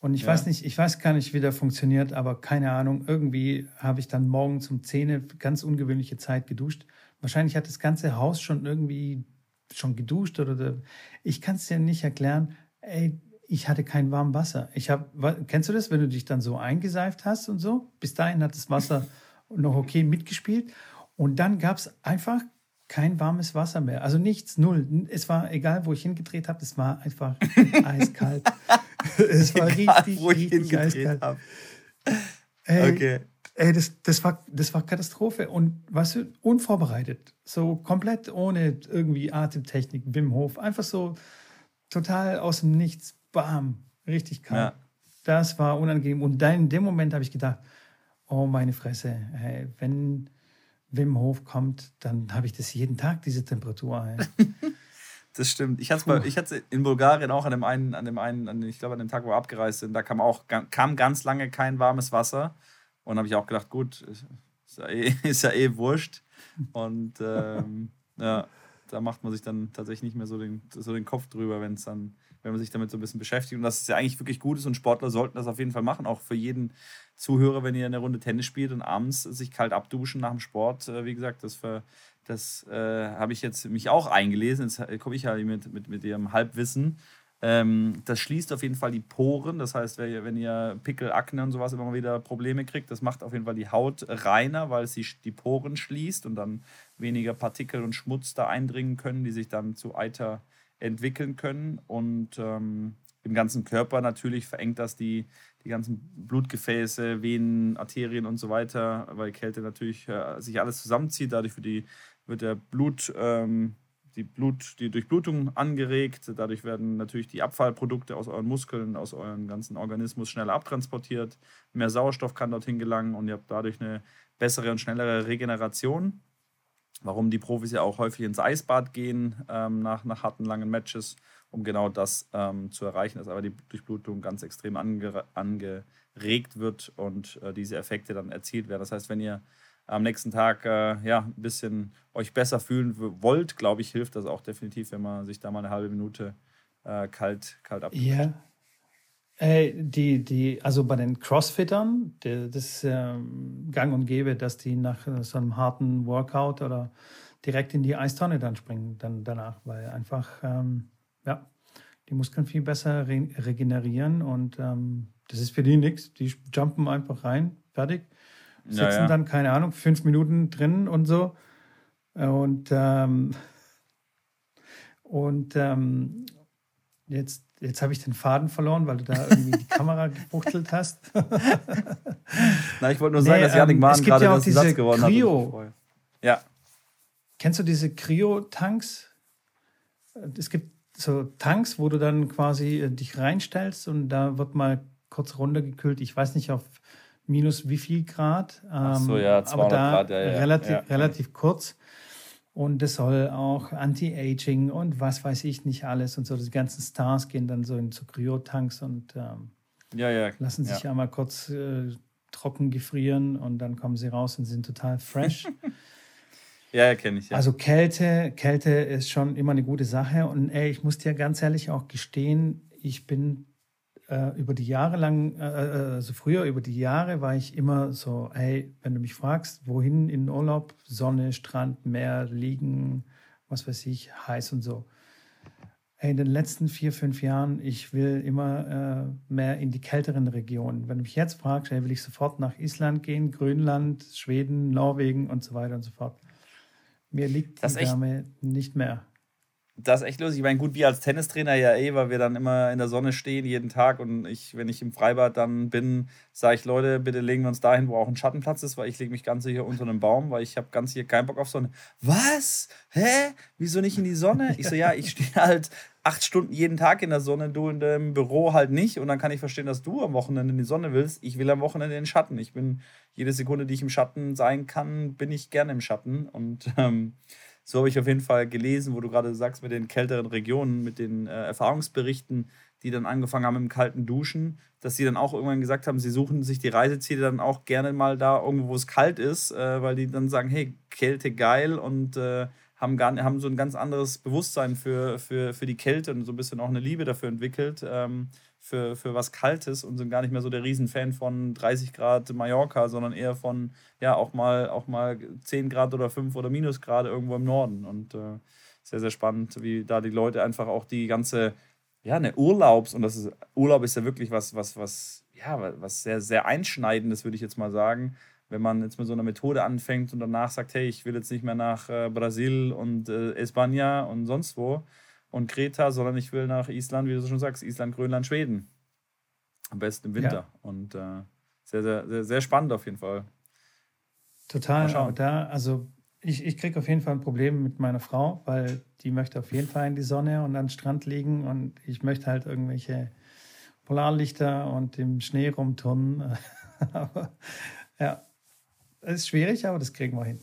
Und ich ja. weiß nicht, ich weiß gar nicht, wie der funktioniert, aber keine Ahnung. Irgendwie habe ich dann morgens um 10 ganz ungewöhnliche Zeit geduscht. Wahrscheinlich hat das ganze Haus schon irgendwie schon geduscht oder ich kann es dir nicht erklären. Ey, ich hatte kein warmes Wasser. Ich habe, kennst du das, wenn du dich dann so eingeseift hast und so? Bis dahin hat das Wasser noch okay mitgespielt. Und dann gab es einfach kein warmes Wasser mehr. Also nichts, null. Es war egal, wo ich hingedreht habe, es war einfach eiskalt. es war egal, richtig, wo ich richtig eiskalt. Hab. Ey, okay. Ey, das, das, war, das war Katastrophe. Und weißt du, unvorbereitet. So komplett ohne irgendwie Atemtechnik, Wim Hof. Einfach so total aus dem Nichts. Bam. Richtig kalt. Ja. Das war unangenehm. Und dann in dem Moment habe ich gedacht, oh meine Fresse, hey, wenn Wim Hof kommt, dann habe ich das jeden Tag, diese Temperatur. Hey. Das stimmt. Ich hatte es in Bulgarien auch an dem einen, an dem einen, an, ich glaube an dem Tag, wo wir abgereist sind, da kam auch kam ganz lange kein warmes Wasser. Und habe ich auch gedacht, gut, ist ja eh, ist ja eh wurscht. Und ähm, ja, da macht man sich dann tatsächlich nicht mehr so den, so den Kopf drüber, wenn es dann, wenn man sich damit so ein bisschen beschäftigt. Und das ist ja eigentlich wirklich gut ist und Sportler sollten das auf jeden Fall machen, auch für jeden Zuhörer, wenn ihr eine Runde Tennis spielt und abends sich kalt abduschen nach dem Sport. Äh, wie gesagt, das, das äh, habe ich jetzt mich auch eingelesen. Jetzt komme ich ja mit, mit, mit ihrem Halbwissen. Ähm, das schließt auf jeden Fall die Poren. Das heißt, wenn ihr Pickel, Akne und sowas immer mal wieder Probleme kriegt, das macht auf jeden Fall die Haut reiner, weil sie die Poren schließt und dann weniger Partikel und Schmutz da eindringen können, die sich dann zu Eiter entwickeln können. Und ähm, im ganzen Körper natürlich verengt das die, die ganzen Blutgefäße, Venen, Arterien und so weiter, weil Kälte natürlich äh, sich alles zusammenzieht. Dadurch wird, die, wird der Blut. Ähm, die, Blut, die Durchblutung angeregt. Dadurch werden natürlich die Abfallprodukte aus euren Muskeln, aus eurem ganzen Organismus schneller abtransportiert. Mehr Sauerstoff kann dorthin gelangen und ihr habt dadurch eine bessere und schnellere Regeneration. Warum die Profis ja auch häufig ins Eisbad gehen ähm, nach, nach harten, langen Matches, um genau das ähm, zu erreichen, dass aber die Durchblutung ganz extrem ange, angeregt wird und äh, diese Effekte dann erzielt werden. Das heißt, wenn ihr am nächsten Tag äh, ja, ein bisschen euch besser fühlen wollt, glaube ich, hilft das auch definitiv, wenn man sich da mal eine halbe Minute äh, kalt, kalt abtut. Ja. Äh, die, die, also bei den Crossfittern, die, das ist gang und gäbe, dass die nach so einem harten Workout oder direkt in die Eistonne dann springen, dann danach, weil einfach, ähm, ja, die Muskeln viel besser re regenerieren und ähm, das ist für die nichts. Die jumpen einfach rein, fertig sitzen ja, ja. dann, keine Ahnung, fünf Minuten drin und so. Und, ähm, und ähm, jetzt, jetzt habe ich den Faden verloren, weil du da irgendwie die Kamera gebuchtelt hast. Na, ich wollte nur sagen, nee, dass Janik ähm, Mahn gerade ja das Satz gewonnen Cryo. hat. Ja. Kennst du diese Cryo-Tanks? Es gibt so Tanks, wo du dann quasi äh, dich reinstellst und da wird mal kurz runtergekühlt. Ich weiß nicht, auf minus wie viel Grad. Ähm, Ach so, ja, 200 aber da Grad, ja, ja. Relativ, ja. relativ kurz. Und das soll auch Anti-Aging und was weiß ich nicht alles und so. Die ganzen Stars gehen dann so in so Kryotanks und ähm, ja, ja, lassen sich einmal kurz äh, trocken gefrieren und dann kommen sie raus und sind total fresh. ja, kenne ich. Ja. Also Kälte, Kälte ist schon immer eine gute Sache. Und ey, ich muss dir ganz ehrlich auch gestehen, ich bin äh, über die Jahre lang, äh, äh, also früher über die Jahre war ich immer so, hey, wenn du mich fragst, wohin in den Urlaub, Sonne, Strand, Meer, liegen, was weiß ich, heiß und so. Hey, in den letzten vier, fünf Jahren, ich will immer äh, mehr in die kälteren Regionen. Wenn du mich jetzt fragst, hey, will ich sofort nach Island gehen, Grönland, Schweden, Norwegen und so weiter und so fort. Mir liegt die Wärme nicht mehr das ist echt lustig. Ich meine, gut, wir als Tennistrainer ja eh, weil wir dann immer in der Sonne stehen jeden Tag und ich, wenn ich im Freibad dann bin, sage ich, Leute, bitte legen wir uns dahin, wo auch ein Schattenplatz ist, weil ich lege mich ganz sicher unter einem Baum, weil ich habe ganz hier keinen Bock auf Sonne. Was? Hä? Wieso nicht in die Sonne? Ich so, ja, ich stehe halt acht Stunden jeden Tag in der Sonne, du in dem Büro halt nicht. Und dann kann ich verstehen, dass du am Wochenende in die Sonne willst. Ich will am Wochenende in den Schatten. Ich bin jede Sekunde, die ich im Schatten sein kann, bin ich gerne im Schatten. Und ähm, so habe ich auf jeden Fall gelesen, wo du gerade sagst, mit den kälteren Regionen, mit den äh, Erfahrungsberichten, die dann angefangen haben im kalten Duschen, dass sie dann auch irgendwann gesagt haben, sie suchen sich die Reiseziele dann auch gerne mal da irgendwo, wo es kalt ist, äh, weil die dann sagen, hey, Kälte geil und äh, haben, gar, haben so ein ganz anderes Bewusstsein für, für, für die Kälte und so ein bisschen auch eine Liebe dafür entwickelt. Ähm, für, für was Kaltes und sind gar nicht mehr so der Riesenfan von 30 Grad Mallorca, sondern eher von, ja, auch mal, auch mal 10 Grad oder 5 oder Minusgrade irgendwo im Norden. Und äh, sehr, sehr spannend, wie da die Leute einfach auch die ganze ja, eine Urlaubs- und das ist, Urlaub ist ja wirklich was, was, was, ja, was sehr, sehr Einschneidendes, würde ich jetzt mal sagen. Wenn man jetzt mit so einer Methode anfängt und danach sagt, hey, ich will jetzt nicht mehr nach äh, Brasil und äh, Espanja und sonst wo und Kreta, sondern ich will nach Island, wie du schon sagst, Island, Grönland, Schweden. Am besten im Winter. Ja. Und äh, sehr, sehr, sehr, sehr spannend auf jeden Fall. Total. Aber da, also ich, ich kriege auf jeden Fall ein Problem mit meiner Frau, weil die möchte auf jeden Fall in die Sonne und an den Strand liegen und ich möchte halt irgendwelche Polarlichter und im Schnee rumturnen. aber ja, es ist schwierig, aber das kriegen wir hin.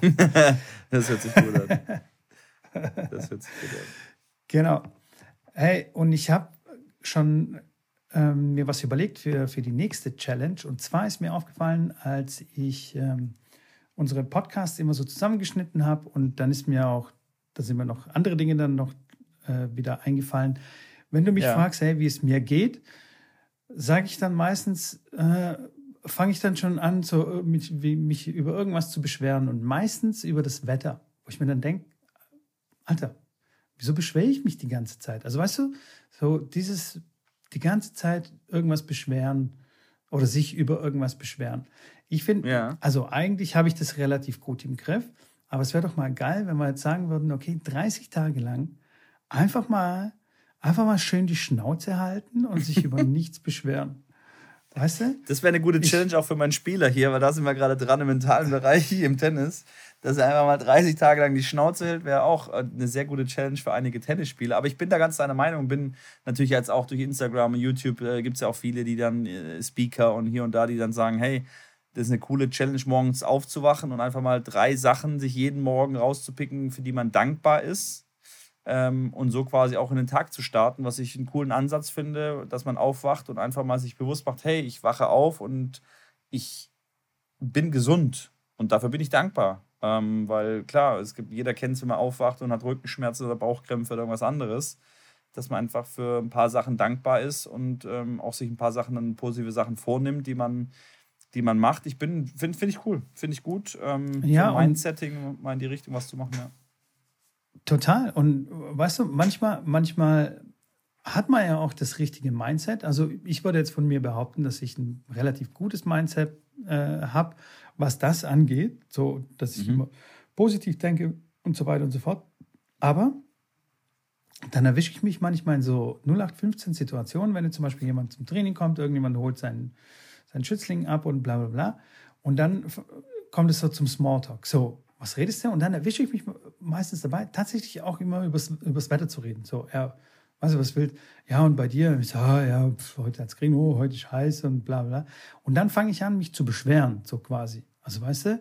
das hört sich gut an. Das hört sich gut an. Genau. Hey, und ich habe schon ähm, mir was überlegt für, für die nächste Challenge. Und zwar ist mir aufgefallen, als ich ähm, unsere Podcasts immer so zusammengeschnitten habe und dann ist mir auch, da sind mir noch andere Dinge dann noch äh, wieder eingefallen. Wenn du mich ja. fragst, hey, wie es mir geht, sage ich dann meistens, äh, fange ich dann schon an, so mich, mich über irgendwas zu beschweren und meistens über das Wetter, wo ich mir dann denke, Alter, wieso beschwere ich mich die ganze Zeit? Also weißt du, so dieses die ganze Zeit irgendwas beschweren oder sich über irgendwas beschweren. Ich finde, ja. also eigentlich habe ich das relativ gut im Griff, aber es wäre doch mal geil, wenn wir jetzt sagen würden, okay, 30 Tage lang einfach mal, einfach mal schön die Schnauze halten und sich über nichts beschweren. Weißt du? Das wäre eine gute Challenge auch für meinen Spieler hier, weil da sind wir gerade dran im mentalen Bereich im Tennis. Dass er einfach mal 30 Tage lang die Schnauze hält, wäre auch äh, eine sehr gute Challenge für einige Tennisspieler. Aber ich bin da ganz deiner Meinung, bin natürlich jetzt auch durch Instagram und YouTube äh, gibt es ja auch viele, die dann äh, Speaker und hier und da, die dann sagen, hey, das ist eine coole Challenge, morgens aufzuwachen und einfach mal drei Sachen sich jeden Morgen rauszupicken, für die man dankbar ist. Ähm, und so quasi auch in den Tag zu starten, was ich einen coolen Ansatz finde, dass man aufwacht und einfach mal sich bewusst macht, hey, ich wache auf und ich bin gesund und dafür bin ich dankbar. Ähm, weil klar, es gibt, jeder kennt es, wenn man aufwacht und hat Rückenschmerzen oder Bauchkrämpfe oder irgendwas anderes, dass man einfach für ein paar Sachen dankbar ist und ähm, auch sich ein paar Sachen, dann positive Sachen vornimmt, die man, die man macht. Ich bin, finde find ich cool, finde ich gut. Ähm, ja, Mindsetting mal in die Richtung was zu machen, ja. Total. Und weißt du, manchmal, manchmal hat man ja auch das richtige Mindset. Also ich würde jetzt von mir behaupten, dass ich ein relativ gutes Mindset äh, habe, was das angeht, so dass ich mhm. immer positiv denke und so weiter und so fort. Aber dann erwische ich mich manchmal in so 0815 Situationen, wenn jetzt zum Beispiel jemand zum Training kommt, irgendjemand holt seinen, seinen Schützling ab und bla bla bla. Und dann kommt es so zum Smalltalk. So, was redest du? Und dann erwische ich mich meistens dabei, tatsächlich auch immer übers, übers Wetter zu reden. So, ja, weißt du, was wild? Ja, und bei dir? Ich so, ah, ja, pf, heute hat's Kriegen, oh, heute ist heiß und bla bla. Und dann fange ich an, mich zu beschweren, so quasi. Also, weißt du,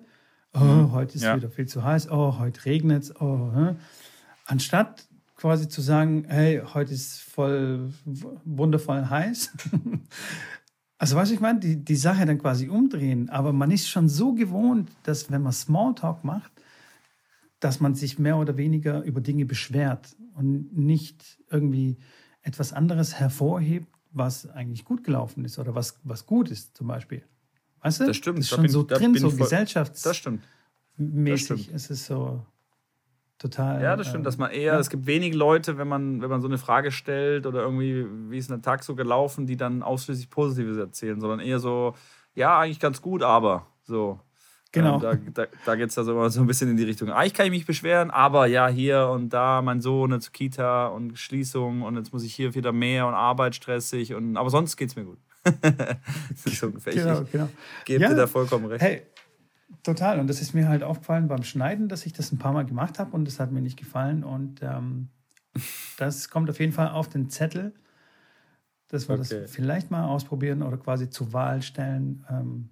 oh, mhm. heute ist ja. wieder viel zu heiß, oh, heute regnet es, oh, hm? Anstatt quasi zu sagen, hey, heute ist voll wundervoll heiß. also, was ich meine, die, die Sache dann quasi umdrehen, aber man ist schon so gewohnt, dass wenn man Smalltalk macht, dass man sich mehr oder weniger über Dinge beschwert und nicht irgendwie etwas anderes hervorhebt, was eigentlich gut gelaufen ist oder was, was gut ist, zum Beispiel. Weißt du? Das stimmt. Das ist schon bin, so drin, so gesellschaftsmäßig. Das stimmt. Das stimmt. Es ist so total. Ja, das stimmt, dass man eher, ja. es gibt wenige Leute, wenn man, wenn man so eine Frage stellt oder irgendwie, wie ist ein Tag so gelaufen, die dann ausschließlich Positives erzählen, sondern eher so, ja, eigentlich ganz gut, aber so. Genau. Ähm, da da, da geht es da so, so ein bisschen in die Richtung. Eigentlich kann ich mich beschweren, aber ja, hier und da mein Sohn zur Kita und Schließung und jetzt muss ich hier wieder mehr und Arbeit stressig und aber sonst geht es mir gut. das ist ungefähr. Genau, ich genau. gebe ja, dir da vollkommen recht. Hey, total. Und das ist mir halt aufgefallen beim Schneiden, dass ich das ein paar Mal gemacht habe und das hat mir nicht gefallen. Und ähm, das kommt auf jeden Fall auf den Zettel, dass wir okay. das vielleicht mal ausprobieren oder quasi zur Wahl stellen, ähm,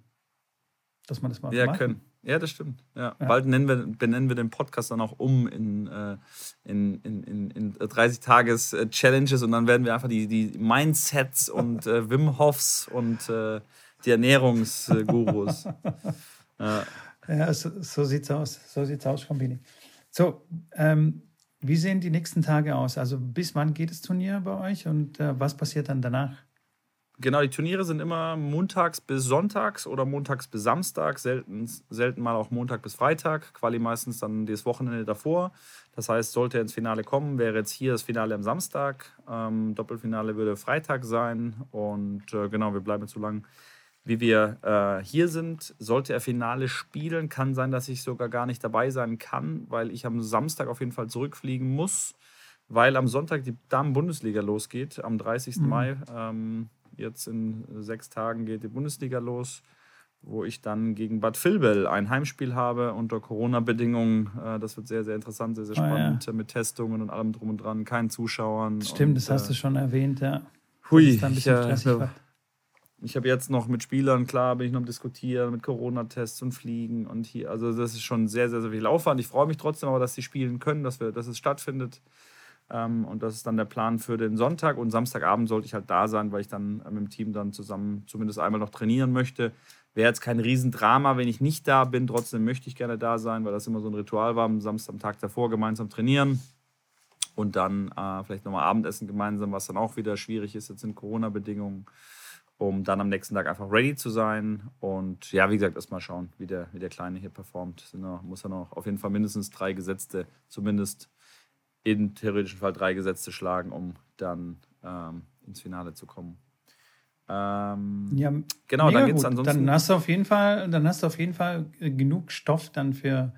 dass man das mal ja, machen. können. Ja, das stimmt. Ja. ja. Bald nennen wir, benennen wir den Podcast dann auch um in, äh, in, in, in, in 30 Tages äh, Challenges und dann werden wir einfach die, die Mindsets und äh, Wim Hofs und äh, die Ernährungsgurus. ja, ja so, so sieht's aus. So sieht's aus, Kombini. So, ähm, wie sehen die nächsten Tage aus? Also bis wann geht das Turnier bei euch und äh, was passiert dann danach? Genau, die Turniere sind immer montags bis sonntags oder montags bis Samstag, selten, selten mal auch Montag bis Freitag, Quali meistens dann das Wochenende davor. Das heißt, sollte er ins Finale kommen, wäre jetzt hier das Finale am Samstag. Ähm, Doppelfinale würde Freitag sein und äh, genau, wir bleiben so lang, wie wir äh, hier sind. Sollte er Finale spielen, kann sein, dass ich sogar gar nicht dabei sein kann, weil ich am Samstag auf jeden Fall zurückfliegen muss, weil am Sonntag die Damen-Bundesliga losgeht, am 30. Mhm. Mai. Ähm, Jetzt in sechs Tagen geht die Bundesliga los, wo ich dann gegen Bad Vilbel ein Heimspiel habe unter Corona-Bedingungen. Äh, das wird sehr, sehr interessant, sehr, sehr spannend oh, ja. mit Testungen und allem drum und dran, keinen Zuschauern. Stimmt, und, das hast du äh, schon erwähnt, ja. Hui, ich, äh, ich habe jetzt noch mit Spielern, klar, bin ich noch am Diskutieren, mit Corona-Tests und Fliegen und hier. Also, das ist schon sehr, sehr, sehr viel Aufwand. Ich freue mich trotzdem aber, dass sie spielen können, dass, wir, dass es stattfindet. Ähm, und das ist dann der Plan für den Sonntag. Und Samstagabend sollte ich halt da sein, weil ich dann mit dem Team dann zusammen zumindest einmal noch trainieren möchte. Wäre jetzt kein Riesendrama, wenn ich nicht da bin. Trotzdem möchte ich gerne da sein, weil das immer so ein Ritual war. Am Samstag, am Tag davor gemeinsam trainieren und dann äh, vielleicht nochmal Abendessen gemeinsam, was dann auch wieder schwierig ist jetzt in Corona-Bedingungen, um dann am nächsten Tag einfach ready zu sein. Und ja, wie gesagt, erstmal schauen, wie der, wie der Kleine hier performt. Noch, muss er noch auf jeden Fall mindestens drei Gesetzte zumindest im theoretischen Fall drei Gesetze schlagen, um dann ähm, ins Finale zu kommen. Ähm, ja, genau, dann geht's ansonsten. Dann hast du auf jeden Fall, dann hast du auf jeden Fall äh, genug Stoff dann für,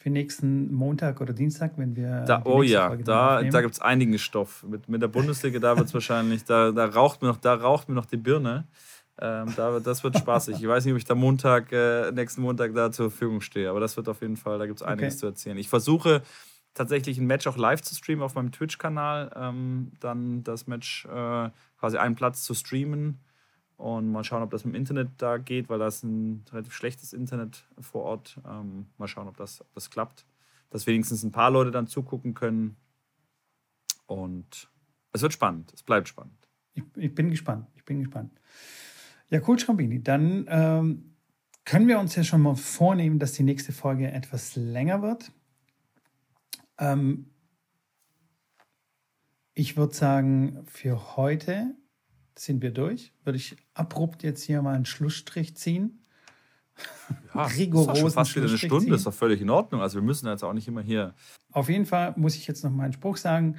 für nächsten Montag oder Dienstag, wenn wir. Da, oh ja, Folge da, da gibt es einigen Stoff. Mit, mit der Bundesliga, da wird es wahrscheinlich, da, da, raucht mir noch, da raucht mir noch die Birne. Ähm, da, das wird spaßig. Ich weiß nicht, ob ich da Montag, äh, nächsten Montag da zur Verfügung stehe, aber das wird auf jeden Fall, da gibt es einiges okay. zu erzählen. Ich versuche tatsächlich ein Match auch live zu streamen auf meinem Twitch-Kanal. Ähm, dann das Match äh, quasi einen Platz zu streamen und mal schauen, ob das mit dem Internet da geht, weil da ist ein relativ schlechtes Internet vor Ort. Ähm, mal schauen, ob das, ob das klappt. Dass wenigstens ein paar Leute dann zugucken können. Und es wird spannend. Es bleibt spannend. Ich, ich bin gespannt. Ich bin gespannt. Ja, cool, Schrambini. Dann ähm, können wir uns ja schon mal vornehmen, dass die nächste Folge etwas länger wird. Ähm, ich würde sagen, für heute sind wir durch. Würde ich abrupt jetzt hier mal einen Schlussstrich ziehen. Ja, Rigorosen ist schon fast wieder eine Stunde, ziehen. ist doch völlig in Ordnung. Also wir müssen jetzt auch nicht immer hier. Auf jeden Fall muss ich jetzt noch meinen Spruch sagen.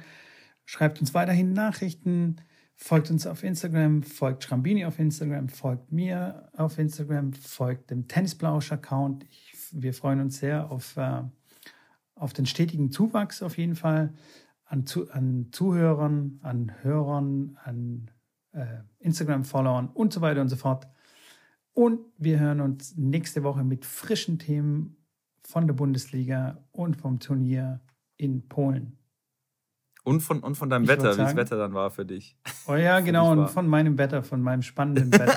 Schreibt uns weiterhin Nachrichten, folgt uns auf Instagram, folgt Schrambini auf Instagram, folgt mir auf Instagram, folgt dem Tennisblausch-Account. Wir freuen uns sehr auf äh, auf den stetigen Zuwachs auf jeden Fall an, zu, an Zuhörern, an Hörern, an Instagram-Followern und so weiter und so fort. Und wir hören uns nächste Woche mit frischen Themen von der Bundesliga und vom Turnier in Polen. Und von, und von deinem ich Wetter, wie das Wetter dann war für dich. Oh ja, genau, und von meinem Wetter, von meinem spannenden Wetter.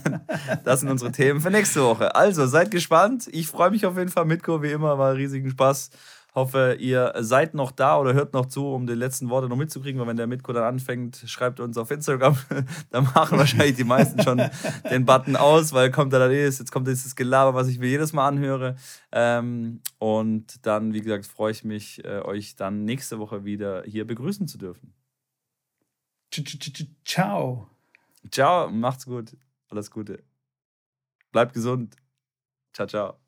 das sind unsere Themen für nächste Woche. Also, seid gespannt. Ich freue mich auf jeden Fall, Mitko, wie immer, war riesigen Spaß. Hoffe, ihr seid noch da oder hört noch zu, um die letzten Worte noch mitzukriegen, weil wenn der Mitko dann anfängt, schreibt uns auf Instagram. dann machen wahrscheinlich die meisten schon den Button aus, weil kommt da dann eh, jetzt kommt dieses Gelaber, was ich mir jedes Mal anhöre. Ähm, und dann, wie gesagt, freue ich mich, äh, euch dann nächste Woche wieder hier begrüßen zu dürfen. Ciao. Ciao, macht's gut. Alles Gute. Bleibt gesund. Ciao, ciao.